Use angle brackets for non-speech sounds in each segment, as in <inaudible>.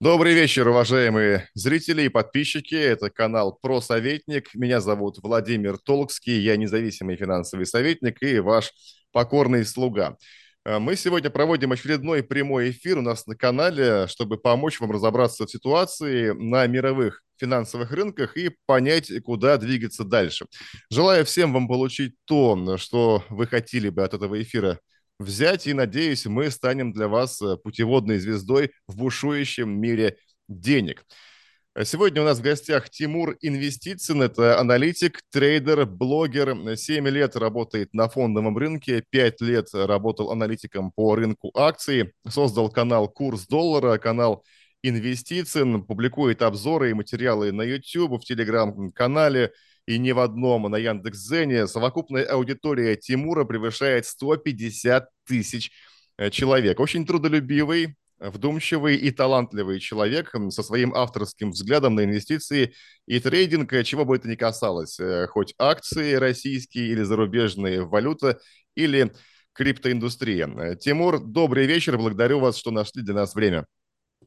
Добрый вечер, уважаемые зрители и подписчики. Это канал «Про Советник». Меня зовут Владимир Толкский. Я независимый финансовый советник и ваш покорный слуга. Э, мы сегодня проводим очередной прямой эфир у нас на канале, чтобы помочь вам разобраться в ситуации на мировых финансовых рынках и понять, куда двигаться дальше. Желаю всем вам получить то, что вы хотели бы от этого эфира взять, и, надеюсь, мы станем для вас э, путеводной звездой в бушующем мире денег. Сегодня у нас в гостях Тимур Инвестицин. Это аналитик, трейдер, блогер. Семь лет работает на фондовом рынке, пять лет работал аналитиком по рынку акций. Создал канал «Курс доллара», канал Инвестицин, публикует обзоры и материалы на YouTube, в Телеграм-канале – и не в одном, на Яндекс.Зене. Совокупная аудитория Тимура превышает 150 тысяч э, человек. Очень трудолюбивый, вдумчивый и талантливый человек со своим авторским взглядом на инвестиции и трейдинг, э, чего бы это ни касалось, э, хоть акции российские или зарубежные, валюта или криптоиндустрия. Тимур, добрый вечер, благодарю вас, что нашли для нас время.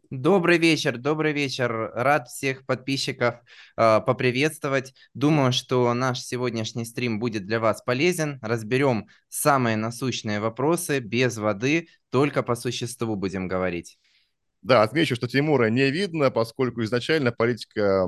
Добрый вечер, добрый вечер. Рад всех подписчиков э, поприветствовать. Думаю, что наш сегодняшний стрим будет для вас полезен. Разберем самые насущные вопросы без воды, только по существу будем говорить. Да, отмечу, что Тимура не видно, поскольку изначально политика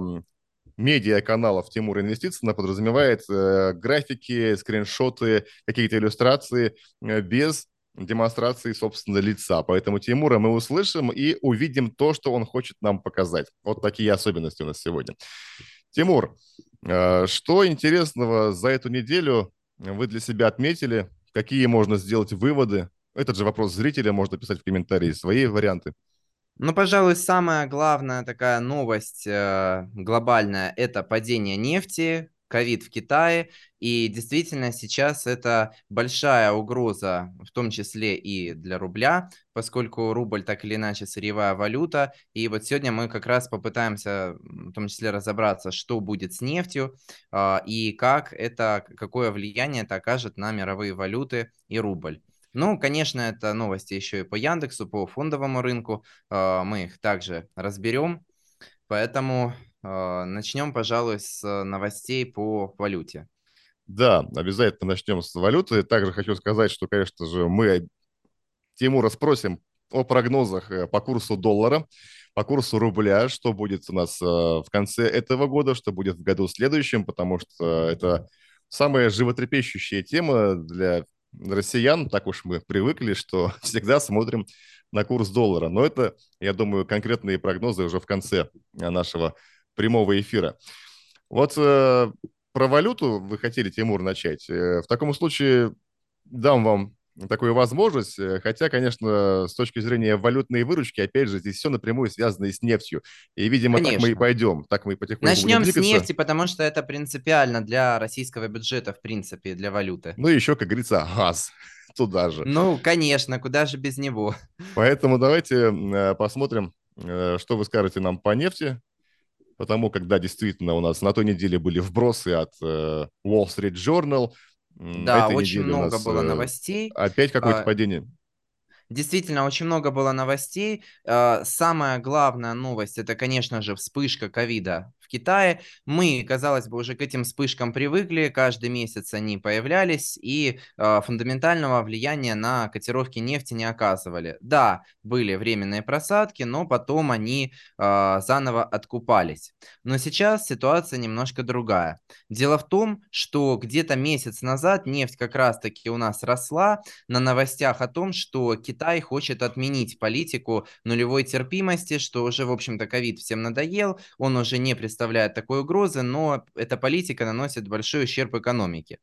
медиа-каналов Тимура Инвестиций подразумевает э, графики, скриншоты, какие-то иллюстрации э, без демонстрации, собственно, лица. Поэтому Тимура мы услышим и увидим то, что он хочет нам показать. Вот такие особенности у нас сегодня. Тимур, э, что интересного за эту неделю вы для себя отметили? Какие можно сделать выводы? Этот же вопрос зрителя можно писать в комментарии, свои варианты. Ну, пожалуй, самая главная такая новость э, глобальная – это падение нефти ковид в Китае, и действительно сейчас это большая угроза, в том числе и для рубля, поскольку рубль так или иначе сырьевая валюта, и вот сегодня мы как раз попытаемся в том числе разобраться, что будет с нефтью а, и как это, какое влияние это окажет на мировые валюты и рубль. Ну, конечно, это новости еще и по Яндексу, по фондовому рынку. А, мы их также разберем. Поэтому начнем, пожалуй, с э, новостей по валюте. Да, обязательно начнем с валюты. Также хочу сказать, что, конечно же, мы Тимура спросим о прогнозах э, по курсу доллара, по курсу рубля, что будет у нас э, в конце этого года, что будет в году следующем, потому что это самая животрепещущая тема для россиян. Так уж мы привыкли, что <laughs> всегда смотрим на курс доллара. Но это, я думаю, конкретные прогнозы уже в конце нашего прямого эфира. Вот э, про валюту вы хотели, Тимур, начать. Э, в таком случае дам вам такую возможность, э, хотя, конечно, с точки зрения валютной выручки, опять же, здесь все напрямую связано и с нефтью. И, видимо, конечно. так мы и пойдем, так мы потихоньку Начнем с нефти, потому что это принципиально для российского бюджета, в принципе, для валюты. Ну и еще, как говорится, газ <laughs> туда же. Ну, конечно, куда же без него. Поэтому давайте э, посмотрим, что вы скажете нам по нефти потому когда действительно у нас на той неделе были вбросы от э, Wall Street Journal. Да, очень много нас, было э, новостей. Опять какое-то а, падение. Действительно, очень много было новостей. А, самая главная новость – это, конечно же, вспышка ковида Китае. Мы, казалось бы, уже к этим вспышкам привыкли, каждый месяц они появлялись и э, фундаментального влияния на котировки нефти не оказывали. Да, были временные просадки, но потом они э, заново откупались. Но сейчас ситуация немножко другая. Дело в том, что где-то месяц назад нефть как раз-таки у нас росла на новостях о том, что Китай хочет отменить политику нулевой терпимости, что уже, в общем-то, ковид всем надоел, он уже не представляет представляет такой угрозы, но эта политика наносит большой ущерб экономике.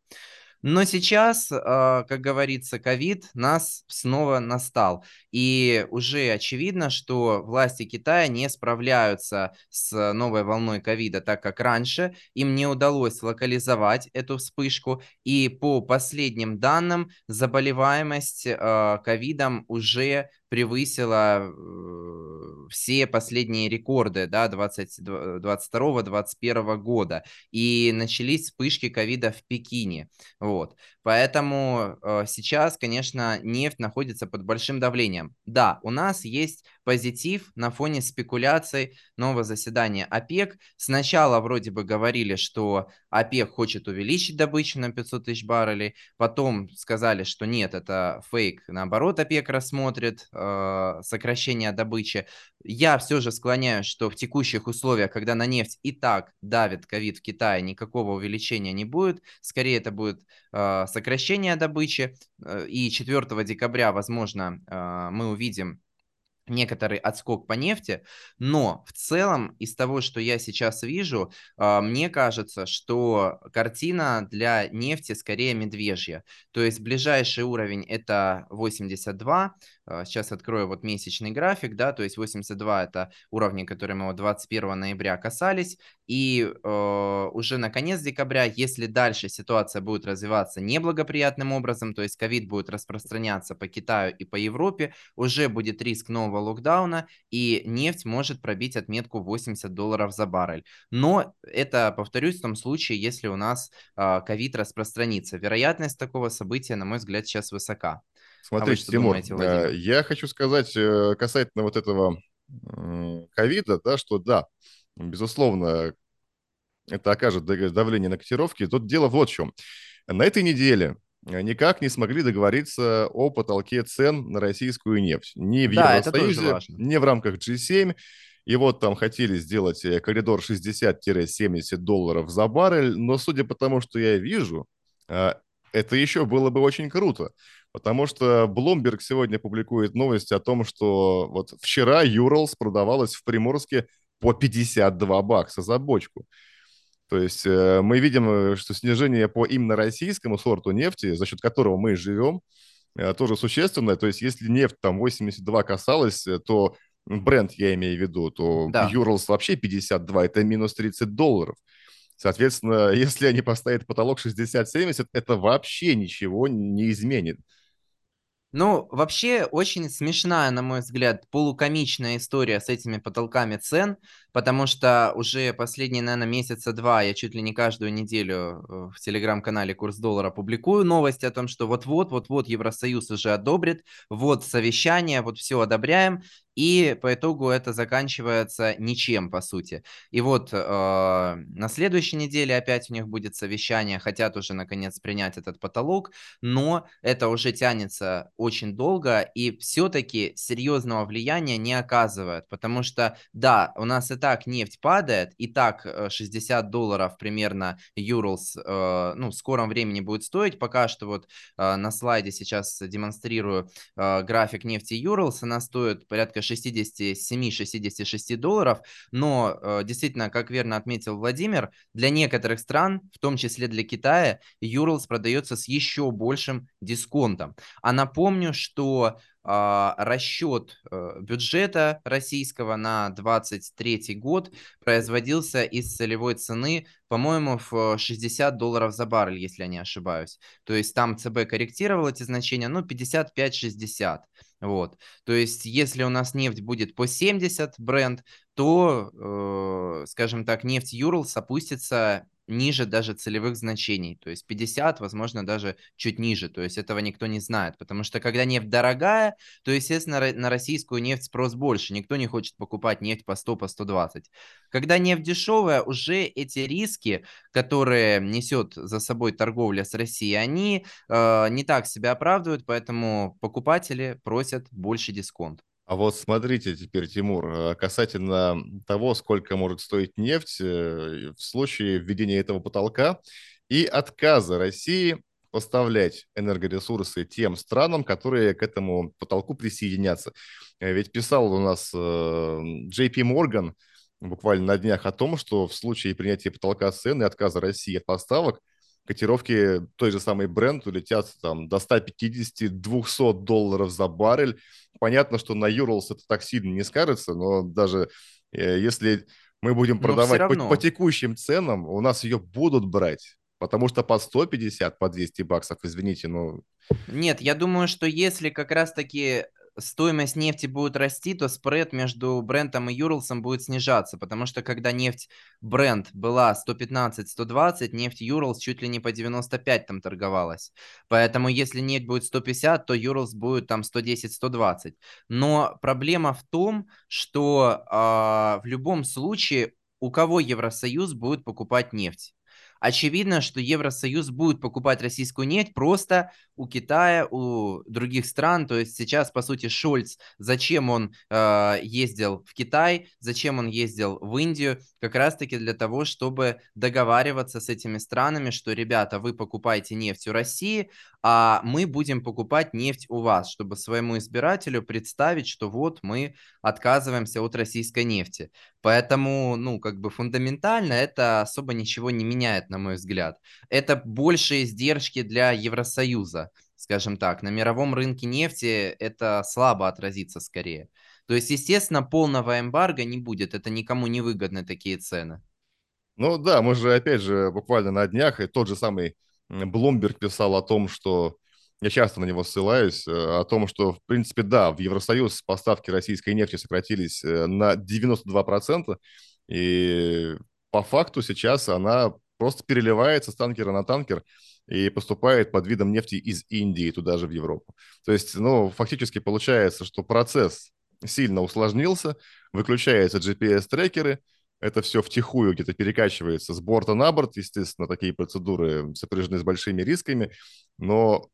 Но сейчас, а, как говорится, ковид нас снова настал. И уже очевидно, что власти Китая не справляются с новой волной ковида так, как раньше. Им не удалось локализовать эту вспышку. И по последним данным, заболеваемость а, ковидом уже превысила э, все последние рекорды да, 2022-2021 года. И начались вспышки ковида в Пекине. Вот. Поэтому э, сейчас, конечно, нефть находится под большим давлением. Да, у нас есть позитив на фоне спекуляций нового заседания ОПЕК. Сначала вроде бы говорили, что ОПЕК хочет увеличить добычу на 500 тысяч баррелей, потом сказали, что нет, это фейк, наоборот, ОПЕК рассмотрит э, сокращение добычи. Я все же склоняюсь, что в текущих условиях, когда на нефть и так давит ковид в Китае, никакого увеличения не будет, скорее это будет э, сокращение добычи, э, и 4 декабря, возможно, э, мы увидим некоторый отскок по нефти, но в целом из того, что я сейчас вижу, а, мне кажется, что картина для нефти скорее медвежья. То есть ближайший уровень это 82, а, сейчас открою вот месячный график, да, то есть 82 это уровни, которые мы вот 21 ноября касались, и э, уже на конец декабря, если дальше ситуация будет развиваться неблагоприятным образом, то есть ковид будет распространяться по Китаю и по Европе, уже будет риск нового локдауна, и нефть может пробить отметку 80 долларов за баррель. Но это, повторюсь, в том случае, если у нас а, ковид э, распространится. Вероятность такого события, на мой взгляд, сейчас высока. Смотрите, а Тимур, думаете, э, я хочу сказать э, касательно вот этого ковида, да, что да, безусловно, это окажет давление на котировки. Тут дело вот в чем. На этой неделе никак не смогли договориться о потолке цен на российскую нефть. Ни в да, Евросоюзе, ни в рамках G7. И вот там хотели сделать э, коридор 60-70 долларов за баррель, но судя по тому, что я вижу, а, это еще было бы очень круто. Потому что Bloomberg сегодня публикует новость о том, что вот вчера Юралс продавалась в Приморске по 52 бакса за бочку. То есть э, мы видим, э, что снижение по именно российскому сорту нефти, за счет которого мы живем, э, тоже существенное. То есть если нефть там 82 касалась, то бренд, я имею в виду, то да. Юрлс вообще 52, это минус 30 долларов. Соответственно, <laughs> если они поставят потолок 60-70, это вообще ничего не изменит. Ну, вообще, очень смешная, на мой взгляд, полукомичная история с этими потолками цен, потому что уже последние, наверное, месяца два я чуть ли не каждую неделю э, в телеграм-канале «Курс доллара» публикую новости о том, что вот-вот, вот-вот Евросоюз уже одобрит, вот совещание, вот все одобряем, и по итогу это заканчивается ничем, по сути. И вот э, на следующей неделе опять у них будет совещание, хотят уже наконец принять этот потолок, но это уже тянется очень долго и все-таки серьезного влияния не оказывает, потому что, да, у нас и так нефть падает, и так 60 э, долларов примерно Юрлс, э, ну, в скором времени будет стоить, пока что вот э, на слайде сейчас демонстрирую э, график нефти Юрлс, она стоит порядка 67-66 долларов, но э, действительно, как верно отметил Владимир, для некоторых стран, в том числе для Китая, Юрлс продается с еще большим дисконтом. А напомню, что расчет э, бюджета российского на 2023 год производился из целевой цены, по-моему, в 60 долларов за баррель, если я не ошибаюсь. То есть там ЦБ корректировал эти значения, ну, 55-60. Вот. То есть, если у нас нефть будет по 70 бренд, то, э, скажем так, нефть Юрлс опустится ниже даже целевых значений, то есть 50, возможно, даже чуть ниже, то есть этого никто не знает, потому что когда нефть дорогая, то, естественно, на российскую нефть спрос больше, никто не хочет покупать нефть по 100, по 120. Когда нефть дешевая, уже эти риски, которые несет за собой торговля с Россией, они э, не так себя оправдывают, поэтому покупатели просят больше дисконт. А вот смотрите теперь, Тимур, э, касательно того, сколько может стоить нефть э, в случае введения этого потолка и отказа России поставлять энергоресурсы тем странам, которые к этому потолку присоединятся. Э, ведь писал у нас JP Morgan буквально на днях о том, что в случае принятия потолка цен и отказа России от поставок – котировки той же самой бренд улетят там до 150-200 долларов за баррель. Понятно, что на Urals это так сильно не скажется, но даже э, если мы будем продавать по, по текущим ценам, у нас ее будут брать. Потому что по 150, по 200 баксов, извините, но... Нет, я думаю, что если как раз-таки стоимость нефти будет расти, то спред между Брентом и Юрлсом будет снижаться, потому что когда нефть Брент была 115-120, нефть Юрлс чуть ли не по 95 там торговалась. Поэтому если нефть будет 150, то Юрлс будет там 110-120. Но проблема в том, что э, в любом случае у кого Евросоюз будет покупать нефть? Очевидно, что Евросоюз будет покупать российскую нефть просто у Китая, у других стран. То есть сейчас, по сути, Шольц, зачем он э, ездил в Китай, зачем он ездил в Индию, как раз-таки для того, чтобы договариваться с этими странами, что, ребята, вы покупаете нефть у России, а мы будем покупать нефть у вас, чтобы своему избирателю представить, что вот мы отказываемся от российской нефти. Поэтому, ну, как бы фундаментально это особо ничего не меняет, на мой взгляд. Это большие издержки для Евросоюза, скажем так. На мировом рынке нефти это слабо отразится скорее. То есть, естественно, полного эмбарго не будет. Это никому не выгодны такие цены. Ну да, мы же, опять же, буквально на днях, и тот же самый Блумберг писал о том, что я часто на него ссылаюсь, э, о том, что, в принципе, да, в Евросоюз поставки российской нефти сократились э, на 92%, и по факту сейчас она просто переливается с танкера на танкер и поступает под видом нефти из Индии туда же в Европу. То есть, ну, фактически получается, что процесс сильно усложнился, выключаются GPS-трекеры, это все втихую где-то перекачивается с борта на борт. Естественно, такие процедуры сопряжены с большими рисками, но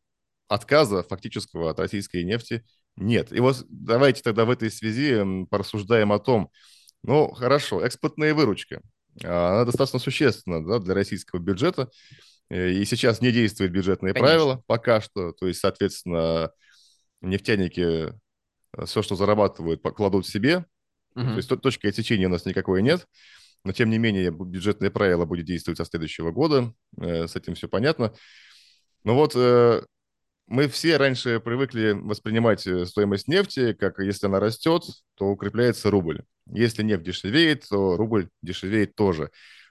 отказа фактического от российской нефти нет. И вот давайте тогда в этой связи порассуждаем о том, ну, хорошо, экспортная выручка, она достаточно существенна да, для российского бюджета, э, и сейчас не действует бюджетные Конечно. правила пока что, то есть, соответственно, нефтяники э, все, что зарабатывают, покладут себе, угу. то есть точки отсечения у нас никакой нет, но тем не менее бюджетное правило будет действовать со следующего года, э, с этим все понятно. Но вот мы все раньше привыкли воспринимать э, стоимость нефти, как если она растет, то укрепляется рубль. Если нефть дешевеет, то рубль дешевеет тоже.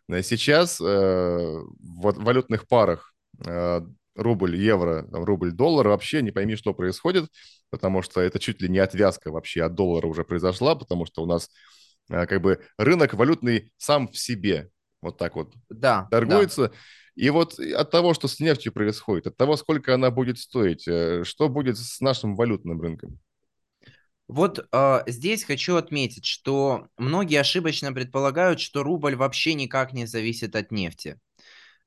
Сейчас э, в валютных парах э, рубль, евро, рубль, доллар, вообще не пойми, что происходит, потому что это чуть ли не отвязка вообще от доллара уже произошла, потому что у нас э, как бы рынок валютный сам в себе вот так вот да, торгуется. Да. И вот от того, что с нефтью происходит, от того, сколько она будет стоить, э, что будет с нашим валютным рынком? Вот э, здесь хочу отметить, что многие ошибочно предполагают, что рубль вообще никак не зависит от нефти.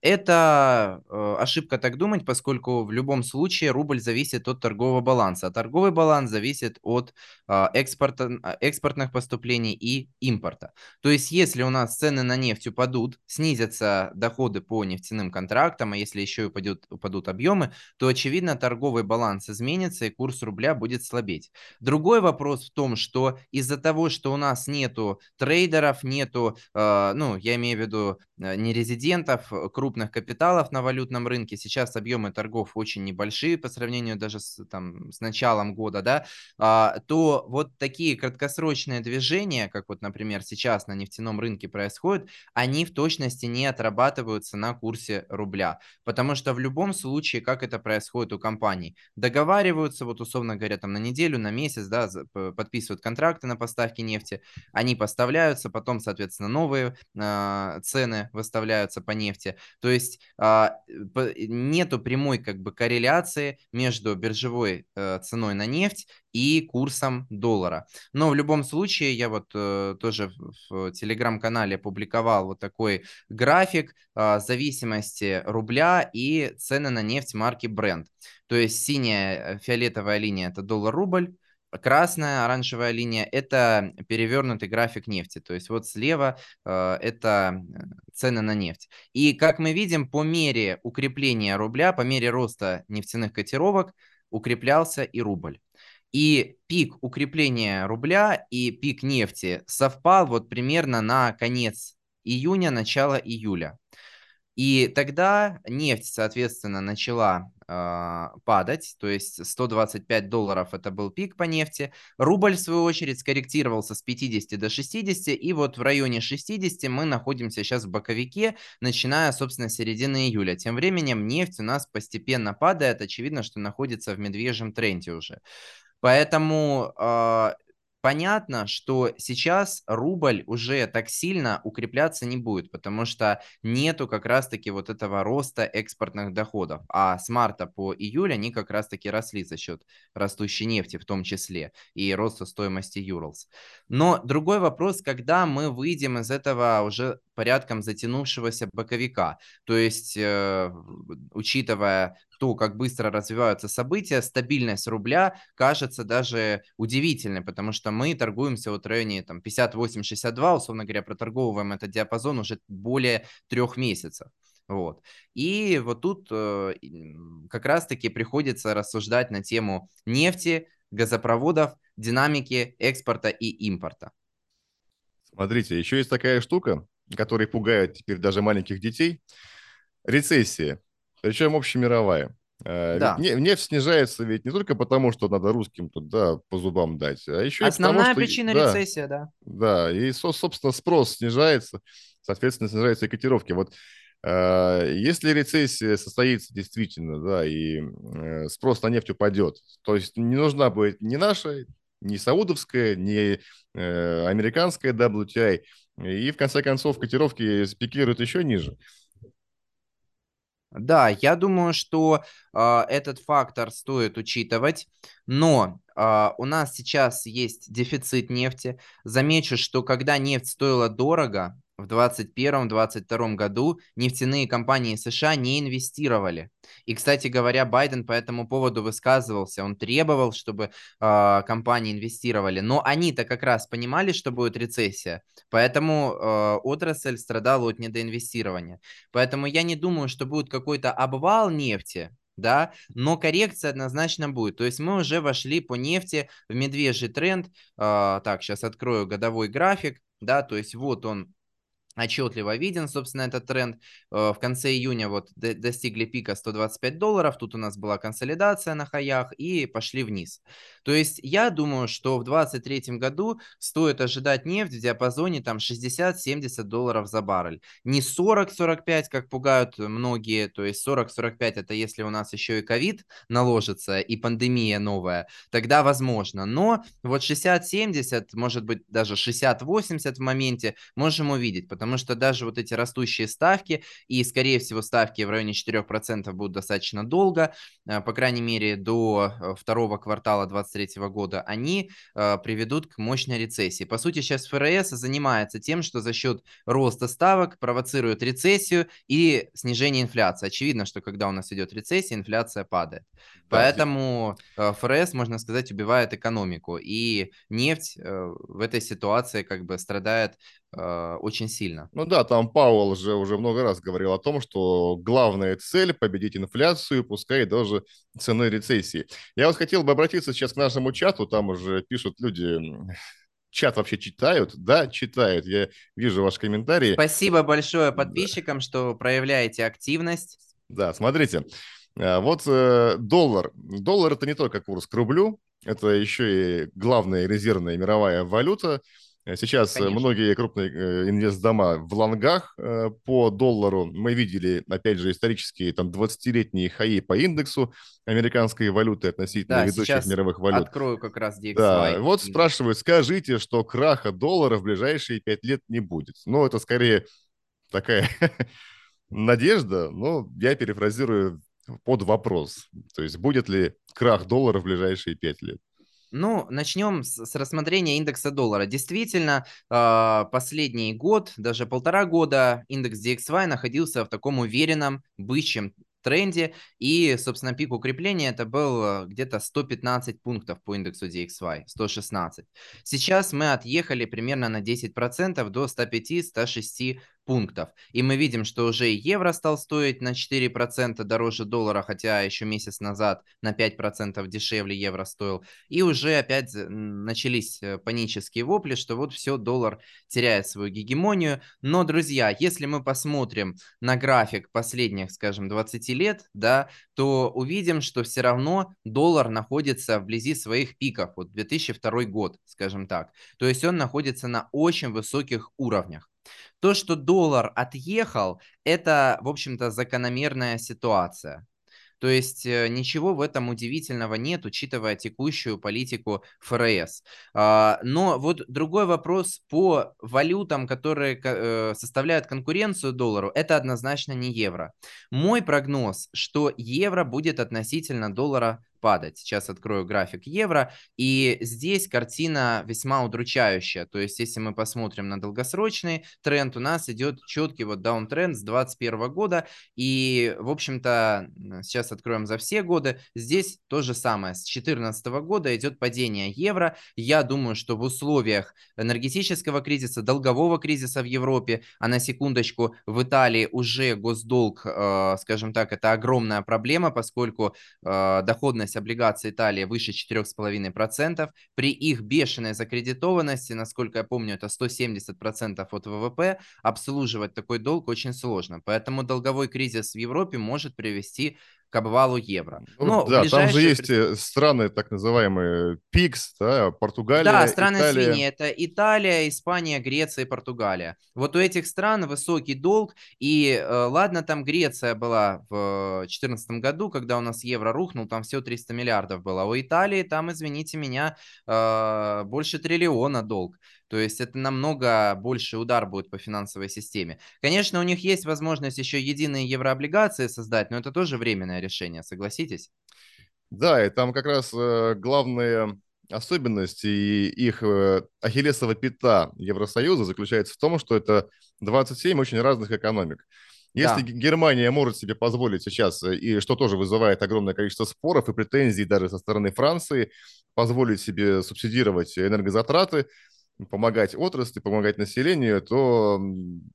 Это э, ошибка так думать, поскольку в любом случае рубль зависит от торгового баланса, а торговый баланс зависит от э, экспорта, а, экспортных поступлений и импорта. То есть, если у нас цены на нефть упадут, снизятся доходы по нефтяным контрактам, а если еще и упадет, упадут объемы, то, очевидно, торговый баланс изменится и курс рубля будет слабеть. Другой вопрос в том, что из-за того, что у нас нету трейдеров, нету, э, ну, я имею в виду э, не резидентов, крупных крупных капиталов на валютном рынке. Сейчас объемы торгов очень небольшие по сравнению даже с, там, с началом года, да, а, то вот такие краткосрочные движения, как вот, например, сейчас на нефтяном рынке происходят, они в точности не отрабатываются на курсе рубля. Потому что в любом случае, как это происходит у компаний, договариваются, вот условно говоря, там на неделю, на месяц, да, подписывают контракты на поставки нефти, они поставляются, потом, соответственно, новые э, цены выставляются по нефти. То есть а, нету прямой как бы корреляции между биржевой э, ценой на нефть и курсом доллара. Но в любом случае я вот э, тоже в телеграм-канале публиковал вот такой график а, зависимости рубля и цены на нефть марки Brent. То есть синяя э, фиолетовая линия это доллар-рубль, Красная оранжевая линия – это перевернутый график нефти. То есть вот слева э, это э, цены на нефть. И как мы видим, по мере укрепления рубля, по мере роста нефтяных котировок, укреплялся и рубль. И пик укрепления рубля и пик нефти совпал вот примерно на конец июня, начало июля. И тогда нефть, соответственно, начала э, падать, то есть 125 долларов это был пик по нефти. Рубль, в свою очередь, скорректировался с 50 до 60, и вот в районе 60 мы находимся сейчас в боковике, начиная, собственно, с середины июля. Тем временем нефть у нас постепенно падает, очевидно, что находится в медвежьем тренде уже. Поэтому э, Понятно, что сейчас рубль уже так сильно укрепляться не будет, потому что нету как раз-таки вот этого роста экспортных доходов. А с марта по июль они как раз-таки росли за счет растущей нефти в том числе и роста стоимости Юрлс. Но другой вопрос, когда мы выйдем из этого уже порядком затянувшегося боковика. То есть, э, учитывая то, как быстро развиваются события, стабильность рубля кажется даже удивительной, потому что мы торгуемся вот в районе там, 58-62, условно говоря, проторговываем этот диапазон уже более трех месяцев. Вот. И вот тут э, как раз-таки приходится рассуждать на тему нефти, газопроводов, динамики экспорта и импорта. Смотрите, еще есть такая штука, которая пугает теперь даже маленьких детей. Рецессия причем общемировая. Э, да. Ведь нефть снижается ведь не только потому, что надо русским тут, да, по зубам дать, а еще Основная и потому, причина что, рецессия, да. Да, и, собственно, спрос снижается, соответственно, снижаются и котировки. Вот э, если рецессия состоится действительно, да, и э, спрос на нефть упадет, то есть не нужна будет ни наша, ни саудовская, ни американская WTI, и в конце концов котировки спикируют еще ниже. Да, я думаю, что э, этот фактор стоит учитывать, но э, у нас сейчас есть дефицит нефти. Замечу, что когда нефть стоила дорого, в 2021-2022 году нефтяные компании США не инвестировали. И, кстати говоря, Байден по этому поводу высказывался. Он требовал, чтобы э, компании инвестировали. Но они-то как раз понимали, что будет рецессия. Поэтому э, отрасль страдала от недоинвестирования. Поэтому я не думаю, что будет какой-то обвал нефти, да, но коррекция однозначно будет. То есть мы уже вошли по нефти в медвежий тренд. Э, так, сейчас открою годовой график, да, то есть вот он отчетливо виден, собственно, этот тренд. Э, в конце июня вот достигли пика 125 долларов, тут у нас была консолидация на хаях и пошли вниз. То есть я думаю, что в 2023 году стоит ожидать нефть в диапазоне там 60-70 долларов за баррель. Не 40-45, как пугают многие, то есть 40-45 это если у нас еще и ковид наложится и пандемия новая, тогда возможно. Но вот 60-70, может быть даже 60-80 в моменте можем увидеть, потому потому что даже вот эти растущие ставки, и, скорее всего, ставки в районе 4% будут достаточно долго, э, по крайней мере, до э, второго квартала 2023 года, они э, приведут к мощной рецессии. По сути, сейчас ФРС занимается тем, что за счет роста ставок провоцирует рецессию и снижение инфляции. Очевидно, что когда у нас идет рецессия, инфляция падает. Да, Поэтому ФРС, можно сказать, убивает экономику. И нефть в этой ситуации как бы страдает очень сильно. Ну да, там Пауэлл же уже много раз говорил о том, что главная цель – победить инфляцию, пускай даже ценой рецессии. Я вот хотел бы обратиться сейчас к нашему чату, там уже пишут люди, чат вообще читают? Да, читают. Я вижу ваши комментарии. Спасибо большое подписчикам, да. что проявляете активность. Да, смотрите. А, вот э, доллар. Доллар – это не только курс к рублю, это еще и главная резервная мировая валюта. Э, сейчас э, Конечно. многие крупные э, инвестдома в лонгах по доллару. Мы видели, опять же, исторические там 20-летние хаи по индексу американской валюты относительно да, ведущих мировых валют. открою как раз DXY. Да, вот спрашивают, скажите, что краха доллара в ближайшие 5 лет не будет. Ну, это скорее такая <laughs> надежда, но я перефразирую под вопрос. То есть будет ли крах доллара в ближайшие 5 лет? Ну, начнем с, с рассмотрения индекса доллара. Действительно, э, последний год, даже полтора года, индекс DXY находился в таком уверенном, бычьем тренде. И, собственно, пик укрепления это был э, где-то 115 пунктов по индексу DXY, 116. Сейчас мы отъехали примерно на 10% до 105-106 пунктов. И мы видим, что уже евро стал стоить на 4% дороже доллара, хотя еще месяц назад на 5% дешевле евро стоил. И уже опять начались э, панические вопли, что вот все, доллар теряет свою гегемонию. Но, друзья, если мы посмотрим на график последних, скажем, 20 лет, да, то увидим, что все равно доллар находится вблизи своих пиков. Вот 2002 год, скажем так. То есть он находится на очень высоких уровнях. То, что доллар отъехал, это, в общем-то, закономерная ситуация. То есть э, ничего в этом удивительного нет, учитывая текущую политику ФРС. А, но вот другой вопрос по валютам, которые э, составляют конкуренцию доллару, это однозначно не евро. Мой прогноз, что евро будет относительно доллара падать. Сейчас открою график евро, и здесь картина весьма удручающая. То есть, если мы посмотрим на долгосрочный тренд, у нас идет четкий вот даунтренд с 2021 года, и, в общем-то, сейчас откроем за все годы, здесь то же самое. С 2014 года идет падение евро. Я думаю, что в условиях энергетического кризиса, долгового кризиса в Европе, а на секундочку, в Италии уже госдолг, э, скажем так, это огромная проблема, поскольку э, доходность доходность облигаций Италии выше 4,5%. При их бешеной закредитованности, насколько я помню, это 170% от ВВП, обслуживать такой долг очень сложно. Поэтому долговой кризис в Европе может привести к обвалу евро. Ну, Но да, ближайшие... там же есть э, страны, так называемые ПИКС, да, Португалия, Да, страны Италия. свиньи, это Италия, Испания, Греция и Португалия. Вот у этих стран высокий долг, и э, ладно, там Греция была в 2014 году, когда у нас евро рухнул, там всего 300 миллиардов было, а у Италии там, извините меня, э, больше триллиона долг. То есть это намного больше удар будет по финансовой системе. Конечно, у них есть возможность еще единые еврооблигации создать, но это тоже временное решение, согласитесь? Да, и там как раз э, главная особенность и их э, ахиллесова пята Евросоюза заключается в том, что это 27 очень разных экономик. Если да. Германия может себе позволить сейчас, э, и что тоже вызывает огромное количество споров и претензий даже со стороны Франции, позволить себе субсидировать энергозатраты, помогать отрасли, помогать населению, то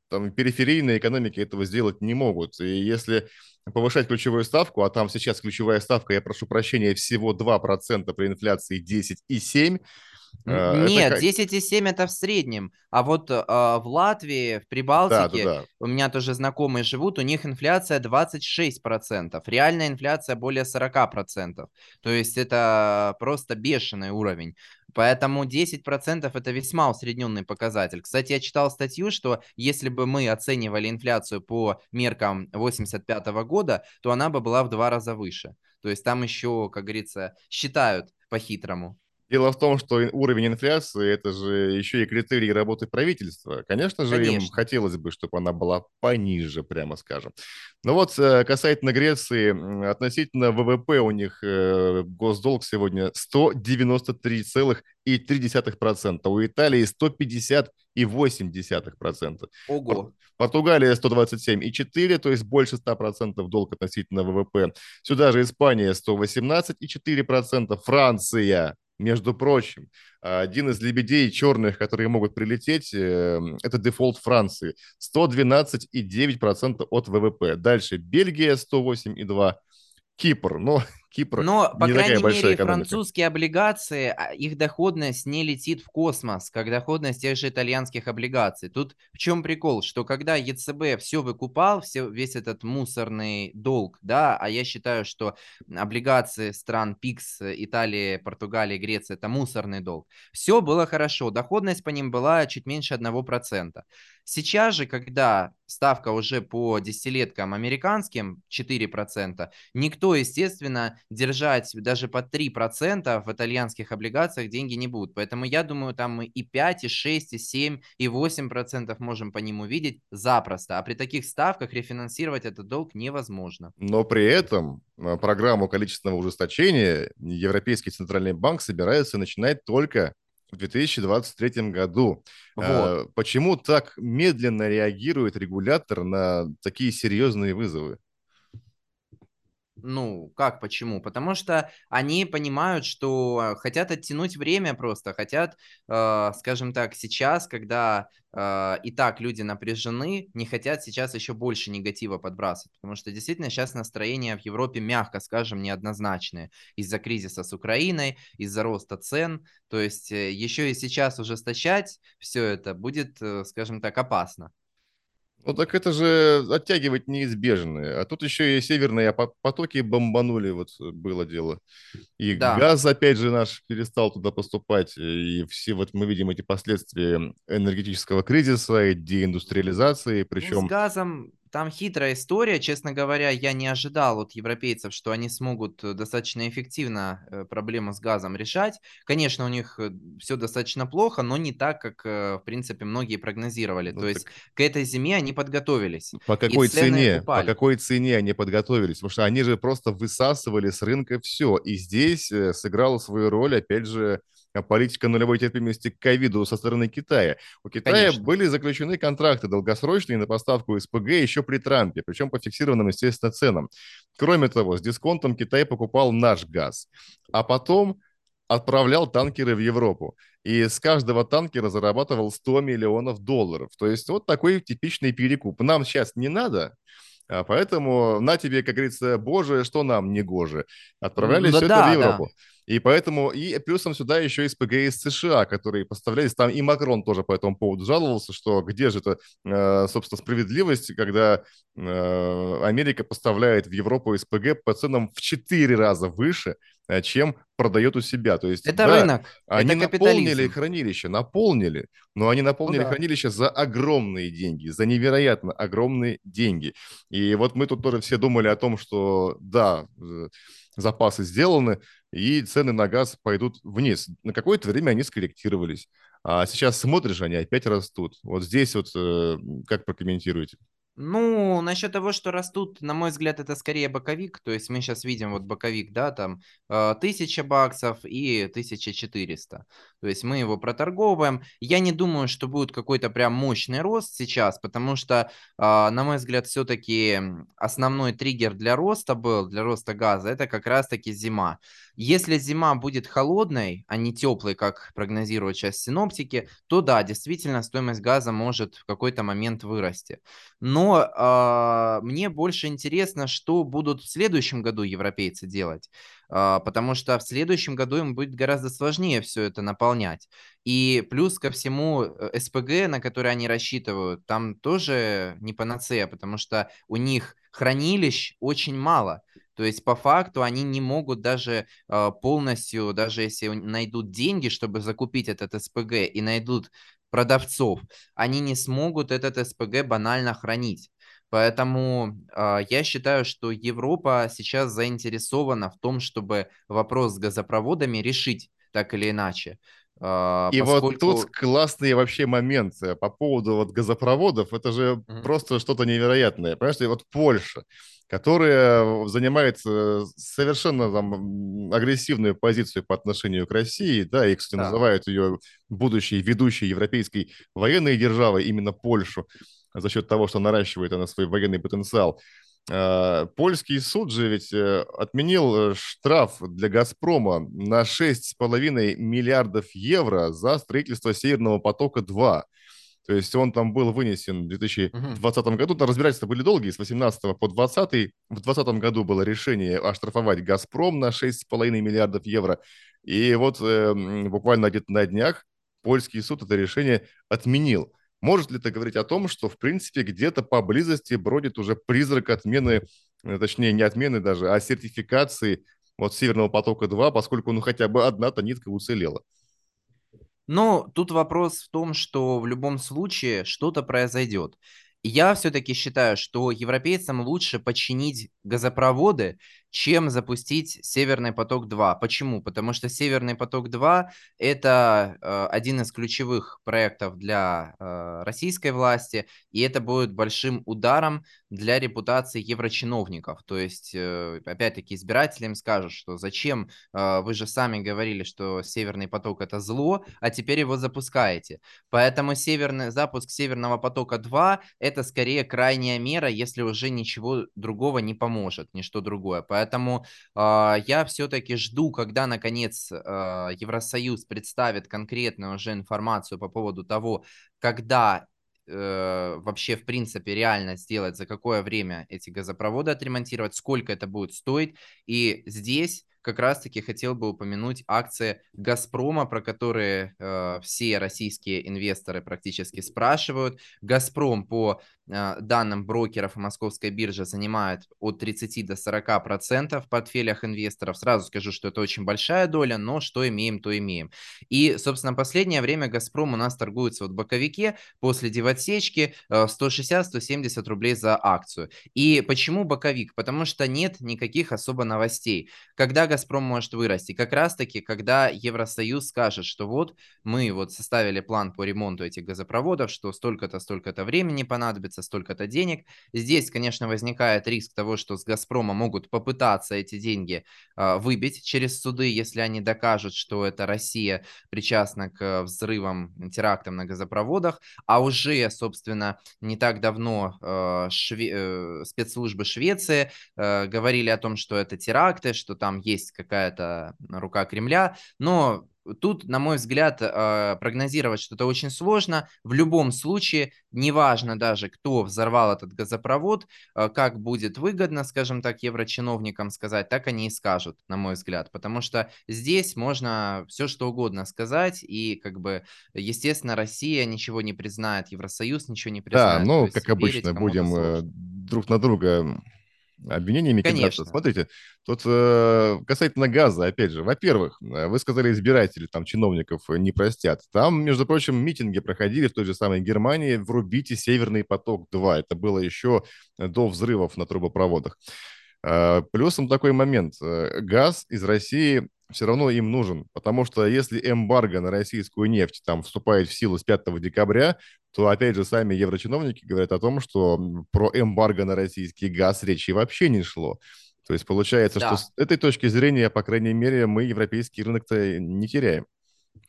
там, периферийные экономики этого сделать не могут. И если повышать ключевую ставку, а там сейчас ключевая ставка, я прошу прощения, всего 2% при инфляции 10,7%, а, Нет, это... 10,7 это в среднем. А вот э, в Латвии, в Прибалтике, да, да, да. у меня тоже знакомые живут, у них инфляция 26%. Реальная инфляция более 40%. То есть это просто бешеный уровень. Поэтому 10% это весьма усредненный показатель. Кстати, я читал статью, что если бы мы оценивали инфляцию по меркам 85 года, то она бы была в два раза выше. То есть там еще, как говорится, считают по-хитрому. Дело в том, что уровень инфляции – это же еще и критерий работы правительства. Конечно же, Конечно. им хотелось бы, чтобы она была пониже, прямо скажем. Но вот э, касательно Греции, относительно ВВП у них э, госдолг сегодня 193,3%, у Италии 150,8%. Ого. Португалия 127,4%, то есть больше 100% долг относительно ВВП. Сюда же Испания 118,4%, Франция между прочим, один из лебедей черных, которые могут прилететь, эм, это дефолт Франции. 112,9% от ВВП. Дальше Бельгия 108,2%. Кипр, но Кипр Но, по не крайней мере, французские облигации, а, их доходность не летит в космос, как доходность тех же итальянских облигаций. Тут в чем прикол, что когда ЕЦБ все выкупал, все, весь этот мусорный долг, да, а я считаю, что облигации стран ПИКС, Италии, Португалии, Греции, это мусорный долг, все было хорошо, доходность по ним была чуть меньше 1%. Сейчас же, когда ставка уже по десятилеткам американским 4%, никто, естественно, держать даже по 3% в итальянских облигациях деньги не будут. Поэтому я думаю, там мы и 5, и 6, и 7, и 8% можем по ним увидеть запросто. А при таких ставках рефинансировать этот долг невозможно. Но при этом э, программу количественного ужесточения Европейский центральный банк собирается начинать только в 2023 году. Вот. А, почему так медленно реагирует регулятор на такие серьезные вызовы? Ну, как, почему? Потому что они понимают, что хотят оттянуть время просто, хотят, э, скажем так, сейчас, когда э, и так люди напряжены, не хотят сейчас еще больше негатива подбрасывать, потому что действительно сейчас настроения в Европе, мягко скажем, неоднозначные из-за кризиса с Украиной, из-за роста цен, то есть э, еще и сейчас ужесточать все это будет, э, скажем так, опасно. Ну так это же оттягивать неизбежно. А тут еще и северные потоки бомбанули, вот э, было дело. И да. газ, опять же, наш перестал туда поступать. И все вот мы видим эти последствия энергетического кризиса и деиндустриализации. Причем... Ну, с газом там хитрая история. Честно говоря, я не ожидал от европейцев, что они смогут э, достаточно эффективно э, проблему с газом решать. Конечно, у них э, все достаточно плохо, но не так, как, в принципе, многие прогнозировали. Ну, То есть к этой зиме они подготовились. По какой цене? Упали. По какой цене они подготовились? Потому что они же просто высасывали с рынка все. И здесь сыграла свою роль, опять же, политика нулевой терпимости к ковиду со стороны Китая. У Китая Конечно. были заключены контракты долгосрочные на поставку СПГ еще при Трампе, причем по фиксированным, естественно, ценам. Кроме того, с дисконтом Китай покупал наш газ, а потом отправлял танкеры в Европу. И с каждого танкера зарабатывал 100 миллионов долларов. То есть вот такой типичный перекуп. Нам сейчас не надо, а поэтому на тебе, как говорится, боже, что нам не гоже. Отправляли да, все да, это в Европу. Да. И поэтому, и плюсом сюда еще СПГ из США, которые поставлялись там, и Макрон тоже по этому поводу жаловался, что где же это, э, собственно, справедливость, когда э, Америка поставляет в Европу СПГ по ценам в 4 раза выше, э, чем продает у себя. То есть, это да, рынок, они это наполнили хранилище, наполнили, но они наполнили ну, да. хранилище за огромные деньги, за невероятно огромные деньги. И вот мы тут тоже все думали о том, что да, запасы сделаны, и цены на газ пойдут вниз. На какое-то время они скорректировались. А сейчас смотришь, они опять растут. Вот здесь вот э, как прокомментируете? Ну, насчет того, что растут, на мой взгляд, это скорее боковик. То есть мы сейчас видим вот боковик, да, там э, 1000 баксов и 1400. То есть мы его проторговываем. Я не думаю, что будет какой-то прям мощный рост сейчас, потому что, э, на мой взгляд, все-таки основной триггер для роста был, для роста газа, это как раз-таки зима. Если зима будет холодной, а не теплой, как прогнозируют сейчас синоптики, то да, действительно стоимость газа может в какой-то момент вырасти. Но э, мне больше интересно, что будут в следующем году европейцы делать. А, потому что в следующем году им будет гораздо сложнее все это наполнять. И плюс ко всему э, СПГ, на который они рассчитывают, там тоже не панацея, потому что у них хранилищ очень мало. То есть по факту они не могут даже э, полностью, даже если найдут деньги, чтобы закупить этот СПГ и найдут продавцов, они не смогут этот СПГ банально хранить. Поэтому э, я считаю, что Европа сейчас заинтересована в том, чтобы вопрос с газопроводами решить так или иначе. Э, И поскольку... вот тут классный вообще момент э, по поводу вот газопроводов. Это же mm-hmm. просто что-то невероятное. Понимаешь, вот Польша, которая занимает совершенно там агрессивную позицию по отношению к России, да, и, кстати, да. называют ее будущей ведущей европейской военной державой, именно Польшу за счет того, что наращивает она свой военный потенциал. А, польский суд же ведь э, отменил э, штраф для «Газпрома» на 6,5 миллиардов евро за строительство «Северного потока-2». То есть он там был вынесен в 2020 uh-huh. году. Там разбирательства были долгие, с 18 по 20. В 2020 году было решение оштрафовать «Газпром» на 6,5 миллиардов евро. И вот э, буквально где-то на днях польский суд это решение отменил. Может ли это говорить о том, что, в принципе, где-то поблизости бродит уже призрак отмены, э, точнее, не отмены даже, а сертификации вот Северного потока-2, поскольку, ну, хотя бы одна-то нитка уцелела? Ну, тут вопрос в том, что в любом случае что-то произойдет. Я все-таки считаю, что европейцам лучше починить газопроводы, чем запустить Северный поток-2. Почему? Потому что Северный поток-2 это э, один из ключевых проектов для э, российской власти, и это будет большим ударом для репутации еврочиновников. То есть, э, опять-таки, избирателям скажут, что зачем, э, вы же сами говорили, что Северный поток это зло, а теперь его запускаете. Поэтому северный, запуск Северного потока-2 это скорее крайняя мера, если уже ничего другого не поможет, ничто другое. Поэтому э, я все-таки жду, когда наконец э, Евросоюз представит конкретную уже информацию по поводу того, когда э, вообще в принципе реально сделать, за какое время эти газопроводы отремонтировать, сколько это будет стоить. И здесь как раз-таки хотел бы упомянуть акции «Газпрома», про которые э, все российские инвесторы практически спрашивают. «Газпром» по данным брокеров и московской биржи занимает от 30 до 40 процентов в портфелях инвесторов. Сразу скажу, что это очень большая доля, но что имеем, то имеем. И, собственно, последнее время «Газпром» у нас торгуется вот в боковике после девотсечки э, 160-170 рублей за акцию. И почему боковик? Потому что нет никаких особо новостей. Когда «Газпром» может вырасти? Как раз-таки, когда Евросоюз скажет, что вот мы вот составили план по ремонту этих газопроводов, что столько-то, столько-то времени понадобится, столько-то денег. Здесь, конечно, возникает риск того, что с «Газпрома» могут попытаться эти деньги э, выбить через суды, если они докажут, что это Россия причастна к взрывам, терактам на газопроводах, а уже, собственно, не так давно э, шве- э, спецслужбы Швеции э, говорили о том, что это теракты, что там есть какая-то рука Кремля, но тут, на мой взгляд, э, прогнозировать что-то очень сложно. В любом случае, неважно даже, кто взорвал этот газопровод, э, как будет выгодно, скажем так, еврочиновникам сказать, так они и скажут, на мой взгляд. Потому что здесь можно все что угодно сказать, и как бы, естественно, Россия ничего не признает, Евросоюз ничего не признает. Да, ну, как обычно, будем э, друг на друга обвинениями Конечно. Смотрите, тут э, касательно газа, опять же, во-первых, э, вы сказали, избиратели, там, чиновников не простят. Там, между прочим, митинги проходили в той же самой Германии «Врубите Северный поток-2». Это было еще до взрывов на трубопроводах. Э, плюсом такой момент. Э, газ из России все равно им нужен, потому что если эмбарго на российскую нефть там вступает в силу с 5 декабря, то опять же сами еврочиновники говорят о том, что про эмбарго на российский газ речи вообще не шло. То есть получается, да. что с этой точки зрения, по крайней мере, мы европейский рынок-то не теряем.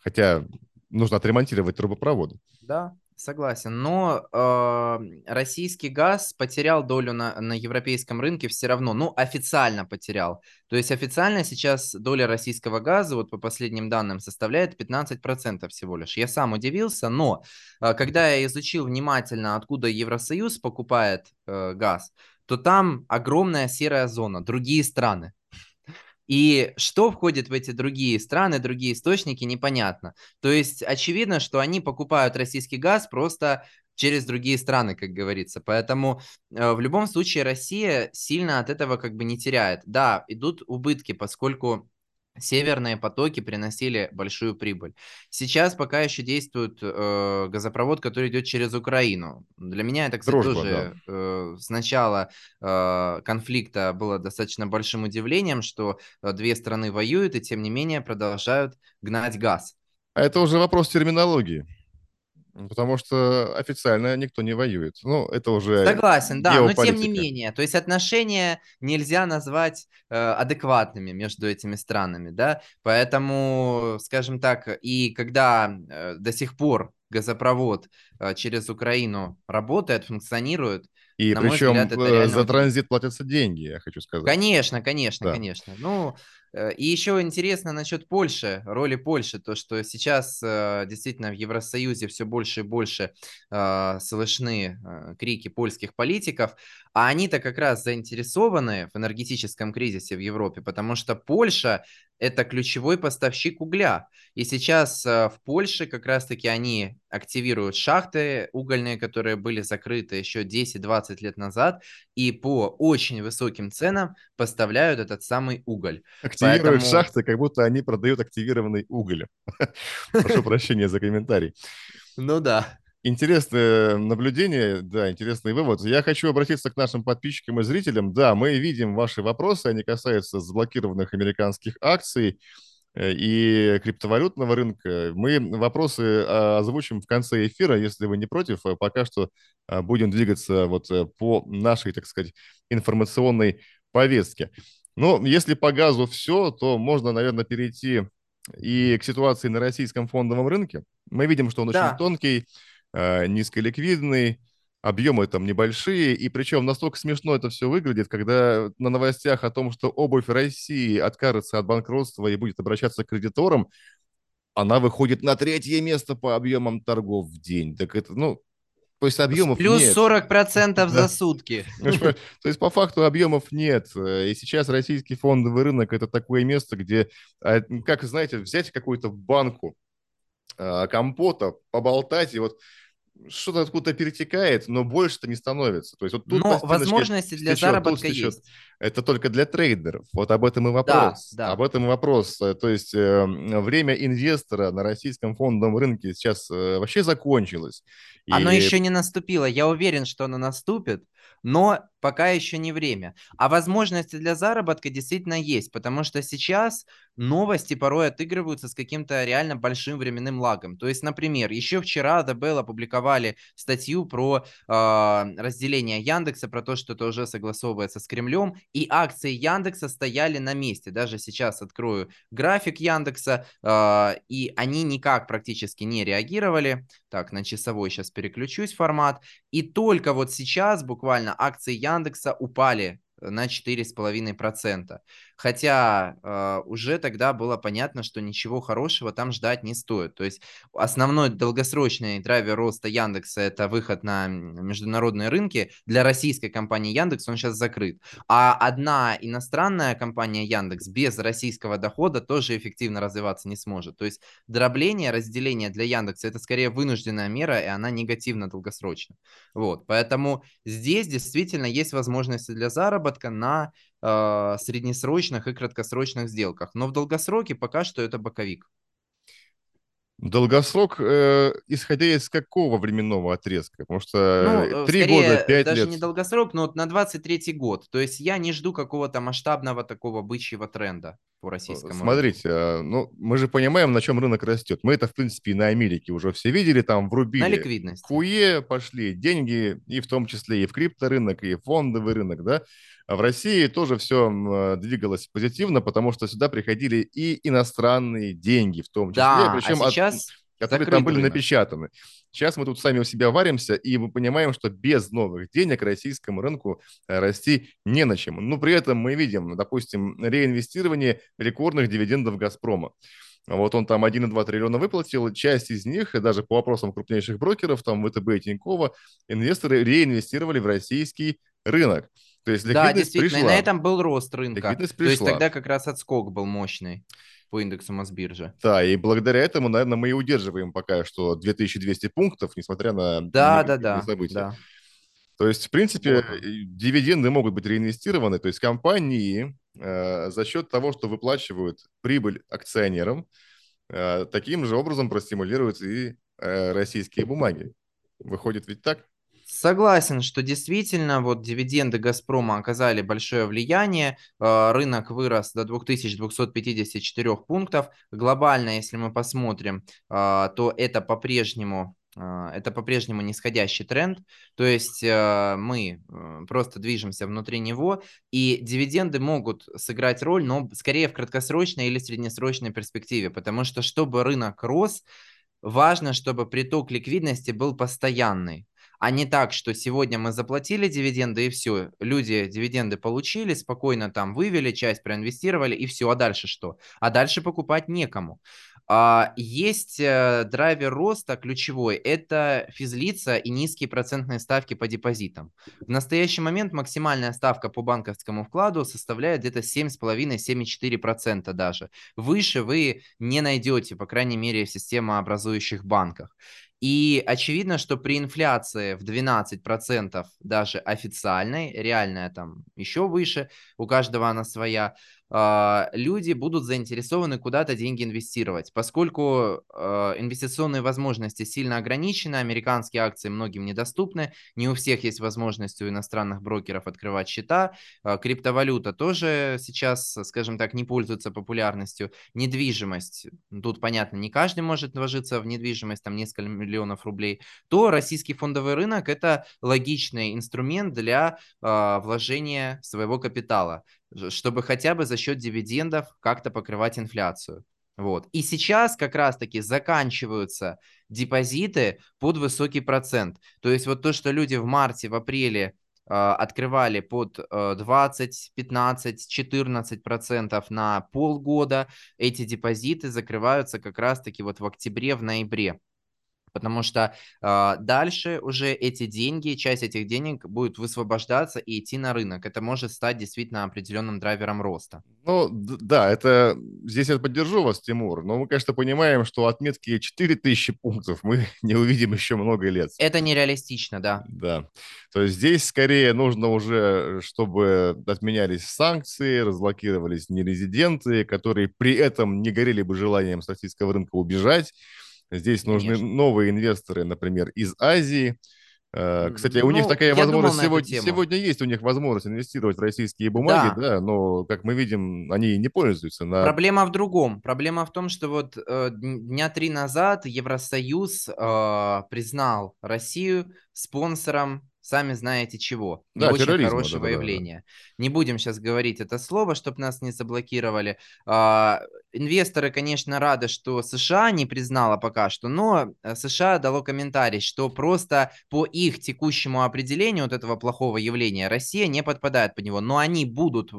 Хотя нужно отремонтировать трубопроводы. Да, Согласен, но э, российский газ потерял долю на, на европейском рынке все равно, ну, официально потерял. То есть официально сейчас доля российского газа, вот по последним данным, составляет 15% всего лишь. Я сам удивился, но э, когда я изучил внимательно, откуда Евросоюз покупает э, газ, то там огромная серая зона, другие страны. И что входит в эти другие страны, другие источники, непонятно. То есть очевидно, что они покупают российский газ просто через другие страны, как говорится. Поэтому э, в любом случае Россия сильно от этого как бы не теряет. Да, идут убытки, поскольку Северные потоки приносили большую прибыль. Сейчас пока еще действует э, газопровод, который идет через Украину. Для меня это, кстати, Дружба, тоже да. э, с начала э, конфликта было достаточно большим удивлением, что э, две страны воюют и тем не менее продолжают гнать газ. А это уже вопрос терминологии. Потому что официально никто не воюет. Ну, это уже Согласен, да, но тем не менее. То есть отношения нельзя назвать э, адекватными между этими странами, да. Поэтому, скажем так, и когда э, до сих пор газопровод э, через Украину работает, функционирует, и на причем взгляд, э, за транзит платятся деньги, я хочу сказать. Конечно, конечно, да. конечно. Ну, и еще интересно насчет Польши, роли Польши, то, что сейчас э, действительно в Евросоюзе все больше и больше э, слышны крики польских политиков, а они-то как раз заинтересованы в энергетическом кризисе в Европе, потому что Польша это ключевой поставщик угля. И сейчас в Польше как раз-таки они активируют шахты угольные, которые были закрыты еще 10-20 лет назад, и по очень высоким ценам поставляют этот самый уголь Поэтому... шахты, как будто они продают активированный уголь. <laughs> Прошу прощения за комментарий. Ну да. Интересное наблюдение, да, интересный вывод. Я хочу обратиться к нашим подписчикам и зрителям. Да, мы видим ваши вопросы, они касаются заблокированных американских акций э, и криптовалютного рынка. Мы вопросы а, озвучим в конце эфира, если вы не против. А пока что а, будем двигаться вот э, по нашей, так сказать, информационной повестке. Ну, если по газу все, то можно, наверное, перейти и к ситуации на российском фондовом рынке. Мы видим, что он да. очень тонкий, э, низколиквидный, объемы там небольшие, и причем настолько смешно это все выглядит, когда на новостях о том, что обувь России откажется от банкротства и будет обращаться к кредиторам, она выходит на третье место по объемам торгов в день. Так это, ну, То есть объемов Плюс нет. 40% за сутки. <laughs> То есть по факту объемов нет. И сейчас российский фондовый рынок – это такое место, где, а, как знаете, взять какую-то банку а, компота, поболтать, и вот что-то откуда-то перетекает, но больше-то не становится. То есть вот тут но возможности для стечет, заработка есть. Это только для трейдеров. Вот об этом и вопрос. Да, да. Об этом и вопрос. То есть э, время инвестора на российском фондовом рынке сейчас э, вообще закончилось. Оно еще не наступило. Я уверен, что оно наступит но пока еще не время. А возможности для заработка действительно есть, потому что сейчас новости порой отыгрываются с каким-то реально большим временным лагом. То есть, например, еще вчера Bell опубликовали статью про э, разделение Яндекса, про то, что это уже согласовывается с Кремлем, и акции Яндекса стояли на месте. Даже сейчас открою график Яндекса, э, и они никак практически не реагировали. Так, на часовой сейчас переключусь формат. И только вот сейчас буквально акции Яндекса упали на 4,5%. Хотя э, уже тогда было понятно, что ничего хорошего там ждать не стоит. То есть основной долгосрочный драйвер роста Яндекса – это выход на международные рынки. Для российской компании Яндекс он сейчас закрыт. А одна иностранная компания Яндекс без российского дохода тоже эффективно развиваться не сможет. То есть дробление, разделение для Яндекса – это скорее вынужденная мера, и она негативно долгосрочна. Вот, поэтому здесь действительно есть возможности для заработка на э, среднесрочных и краткосрочных сделках. Но в долгосроке пока что это боковик. Долгосрок, э, исходя из какого временного отрезка? Потому что ну, 3 э, года, 5 даже лет. не долгосрок, но вот на 23 год. То есть я не жду какого-то масштабного такого бычьего тренда по российскому Смотрите. А, ну, мы же понимаем, на чем рынок растет. Мы это, в принципе, и на Америке уже все видели, там врубили. На ликвидность. Хуе пошли деньги, и в том числе и в крипторынок, и в фондовый рынок, да. А в России тоже все двигалось позитивно, потому что сюда приходили и иностранные деньги в том числе, да, причем а сейчас от, которые там были напечатаны. Сейчас мы тут сами у себя варимся, и мы понимаем, что без новых денег российскому рынку э, расти не на чем. Но при этом мы видим, допустим, реинвестирование рекордных дивидендов «Газпрома». Вот он там 1,2 триллиона выплатил, часть из них, даже по вопросам крупнейших брокеров, там ВТБ и Тинькова, инвесторы реинвестировали в российский рынок. То есть да, действительно, пришла. и на этом был рост рынка. То есть тогда как раз отскок был мощный по индексу Мосбиржи. Да, и благодаря этому, наверное, мы и удерживаем пока что 2200 пунктов, несмотря на да, да, да, события. Да. То есть, в принципе, дивиденды могут быть реинвестированы, то есть компании э, за счет того, что выплачивают прибыль акционерам, э, таким же образом простимулируют и э, российские бумаги. Выходит ведь так? Согласен, что действительно вот дивиденды Газпрома оказали большое влияние, а, рынок вырос до 2254 пунктов. Глобально, если мы посмотрим, а, то это по-прежнему а, это по-прежнему нисходящий тренд, то есть мы э, просто движемся внутри него, и дивиденды могут сыграть роль, но скорее в краткосрочной или среднесрочной перспективе, потому что чтобы рынок рос, важно, чтобы приток ликвидности был постоянный а не так, что сегодня мы заплатили дивиденды и все, люди дивиденды получили, спокойно там вывели, часть проинвестировали и все, а дальше что? А дальше покупать некому. А, есть э, драйвер роста ключевой, это физлица и низкие процентные ставки по депозитам. В настоящий момент максимальная ставка по банковскому вкладу составляет где-то 7,5-7,4% даже. Выше вы не найдете, по крайней мере, в системообразующих банках. И очевидно, что при инфляции в 12% даже официальной, реальная там еще выше, у каждого она своя, люди будут заинтересованы куда-то деньги инвестировать. Поскольку а, инвестиционные возможности сильно ограничены, американские акции многим недоступны, не у всех есть возможность у иностранных брокеров открывать счета, а, криптовалюта тоже сейчас, скажем так, не пользуется популярностью, недвижимость, тут понятно, не каждый может вложиться в недвижимость, там несколько миллионов рублей, то российский фондовый рынок это логичный инструмент для вложения своего капитала чтобы хотя бы за счет дивидендов как-то покрывать инфляцию. Вот. И сейчас как раз-таки заканчиваются депозиты под высокий процент. То есть вот то, что люди в марте, в апреле э, открывали под э, 20, 15, 14 процентов на полгода, эти депозиты закрываются как раз-таки вот в октябре, в ноябре. Потому что э, дальше уже эти деньги, часть этих денег будет высвобождаться и идти на рынок. Это может стать действительно определенным драйвером роста. Ну, да, это здесь я поддержу вас, Тимур, но мы, конечно, понимаем, что отметки 4000 пунктов <laughs> мы не увидим еще много лет. Это нереалистично, да. Да. То есть здесь скорее нужно уже, чтобы отменялись санкции, разблокировались нерезиденты, которые при этом не горели бы желанием с российского рынка убежать, Здесь нужны Конечно. новые инвесторы, например, из Азии. Э, кстати, у ну, них такая возможность сегодня, сегодня есть у них возможность инвестировать в российские бумаги, да. да, но, как мы видим, они не пользуются. На... Проблема в другом. Проблема в том, что вот э, дня три назад Евросоюз э, признал Россию спонсором сами знаете чего. Не да, очень хорошего да, явления. Да, да. Не будем сейчас говорить это слово, чтобы нас не заблокировали. А, инвесторы, конечно, рады, что США не признала пока что, но э, США дало комментарий, что просто по их текущему определению вот этого плохого явления Россия не подпадает под него, но они будут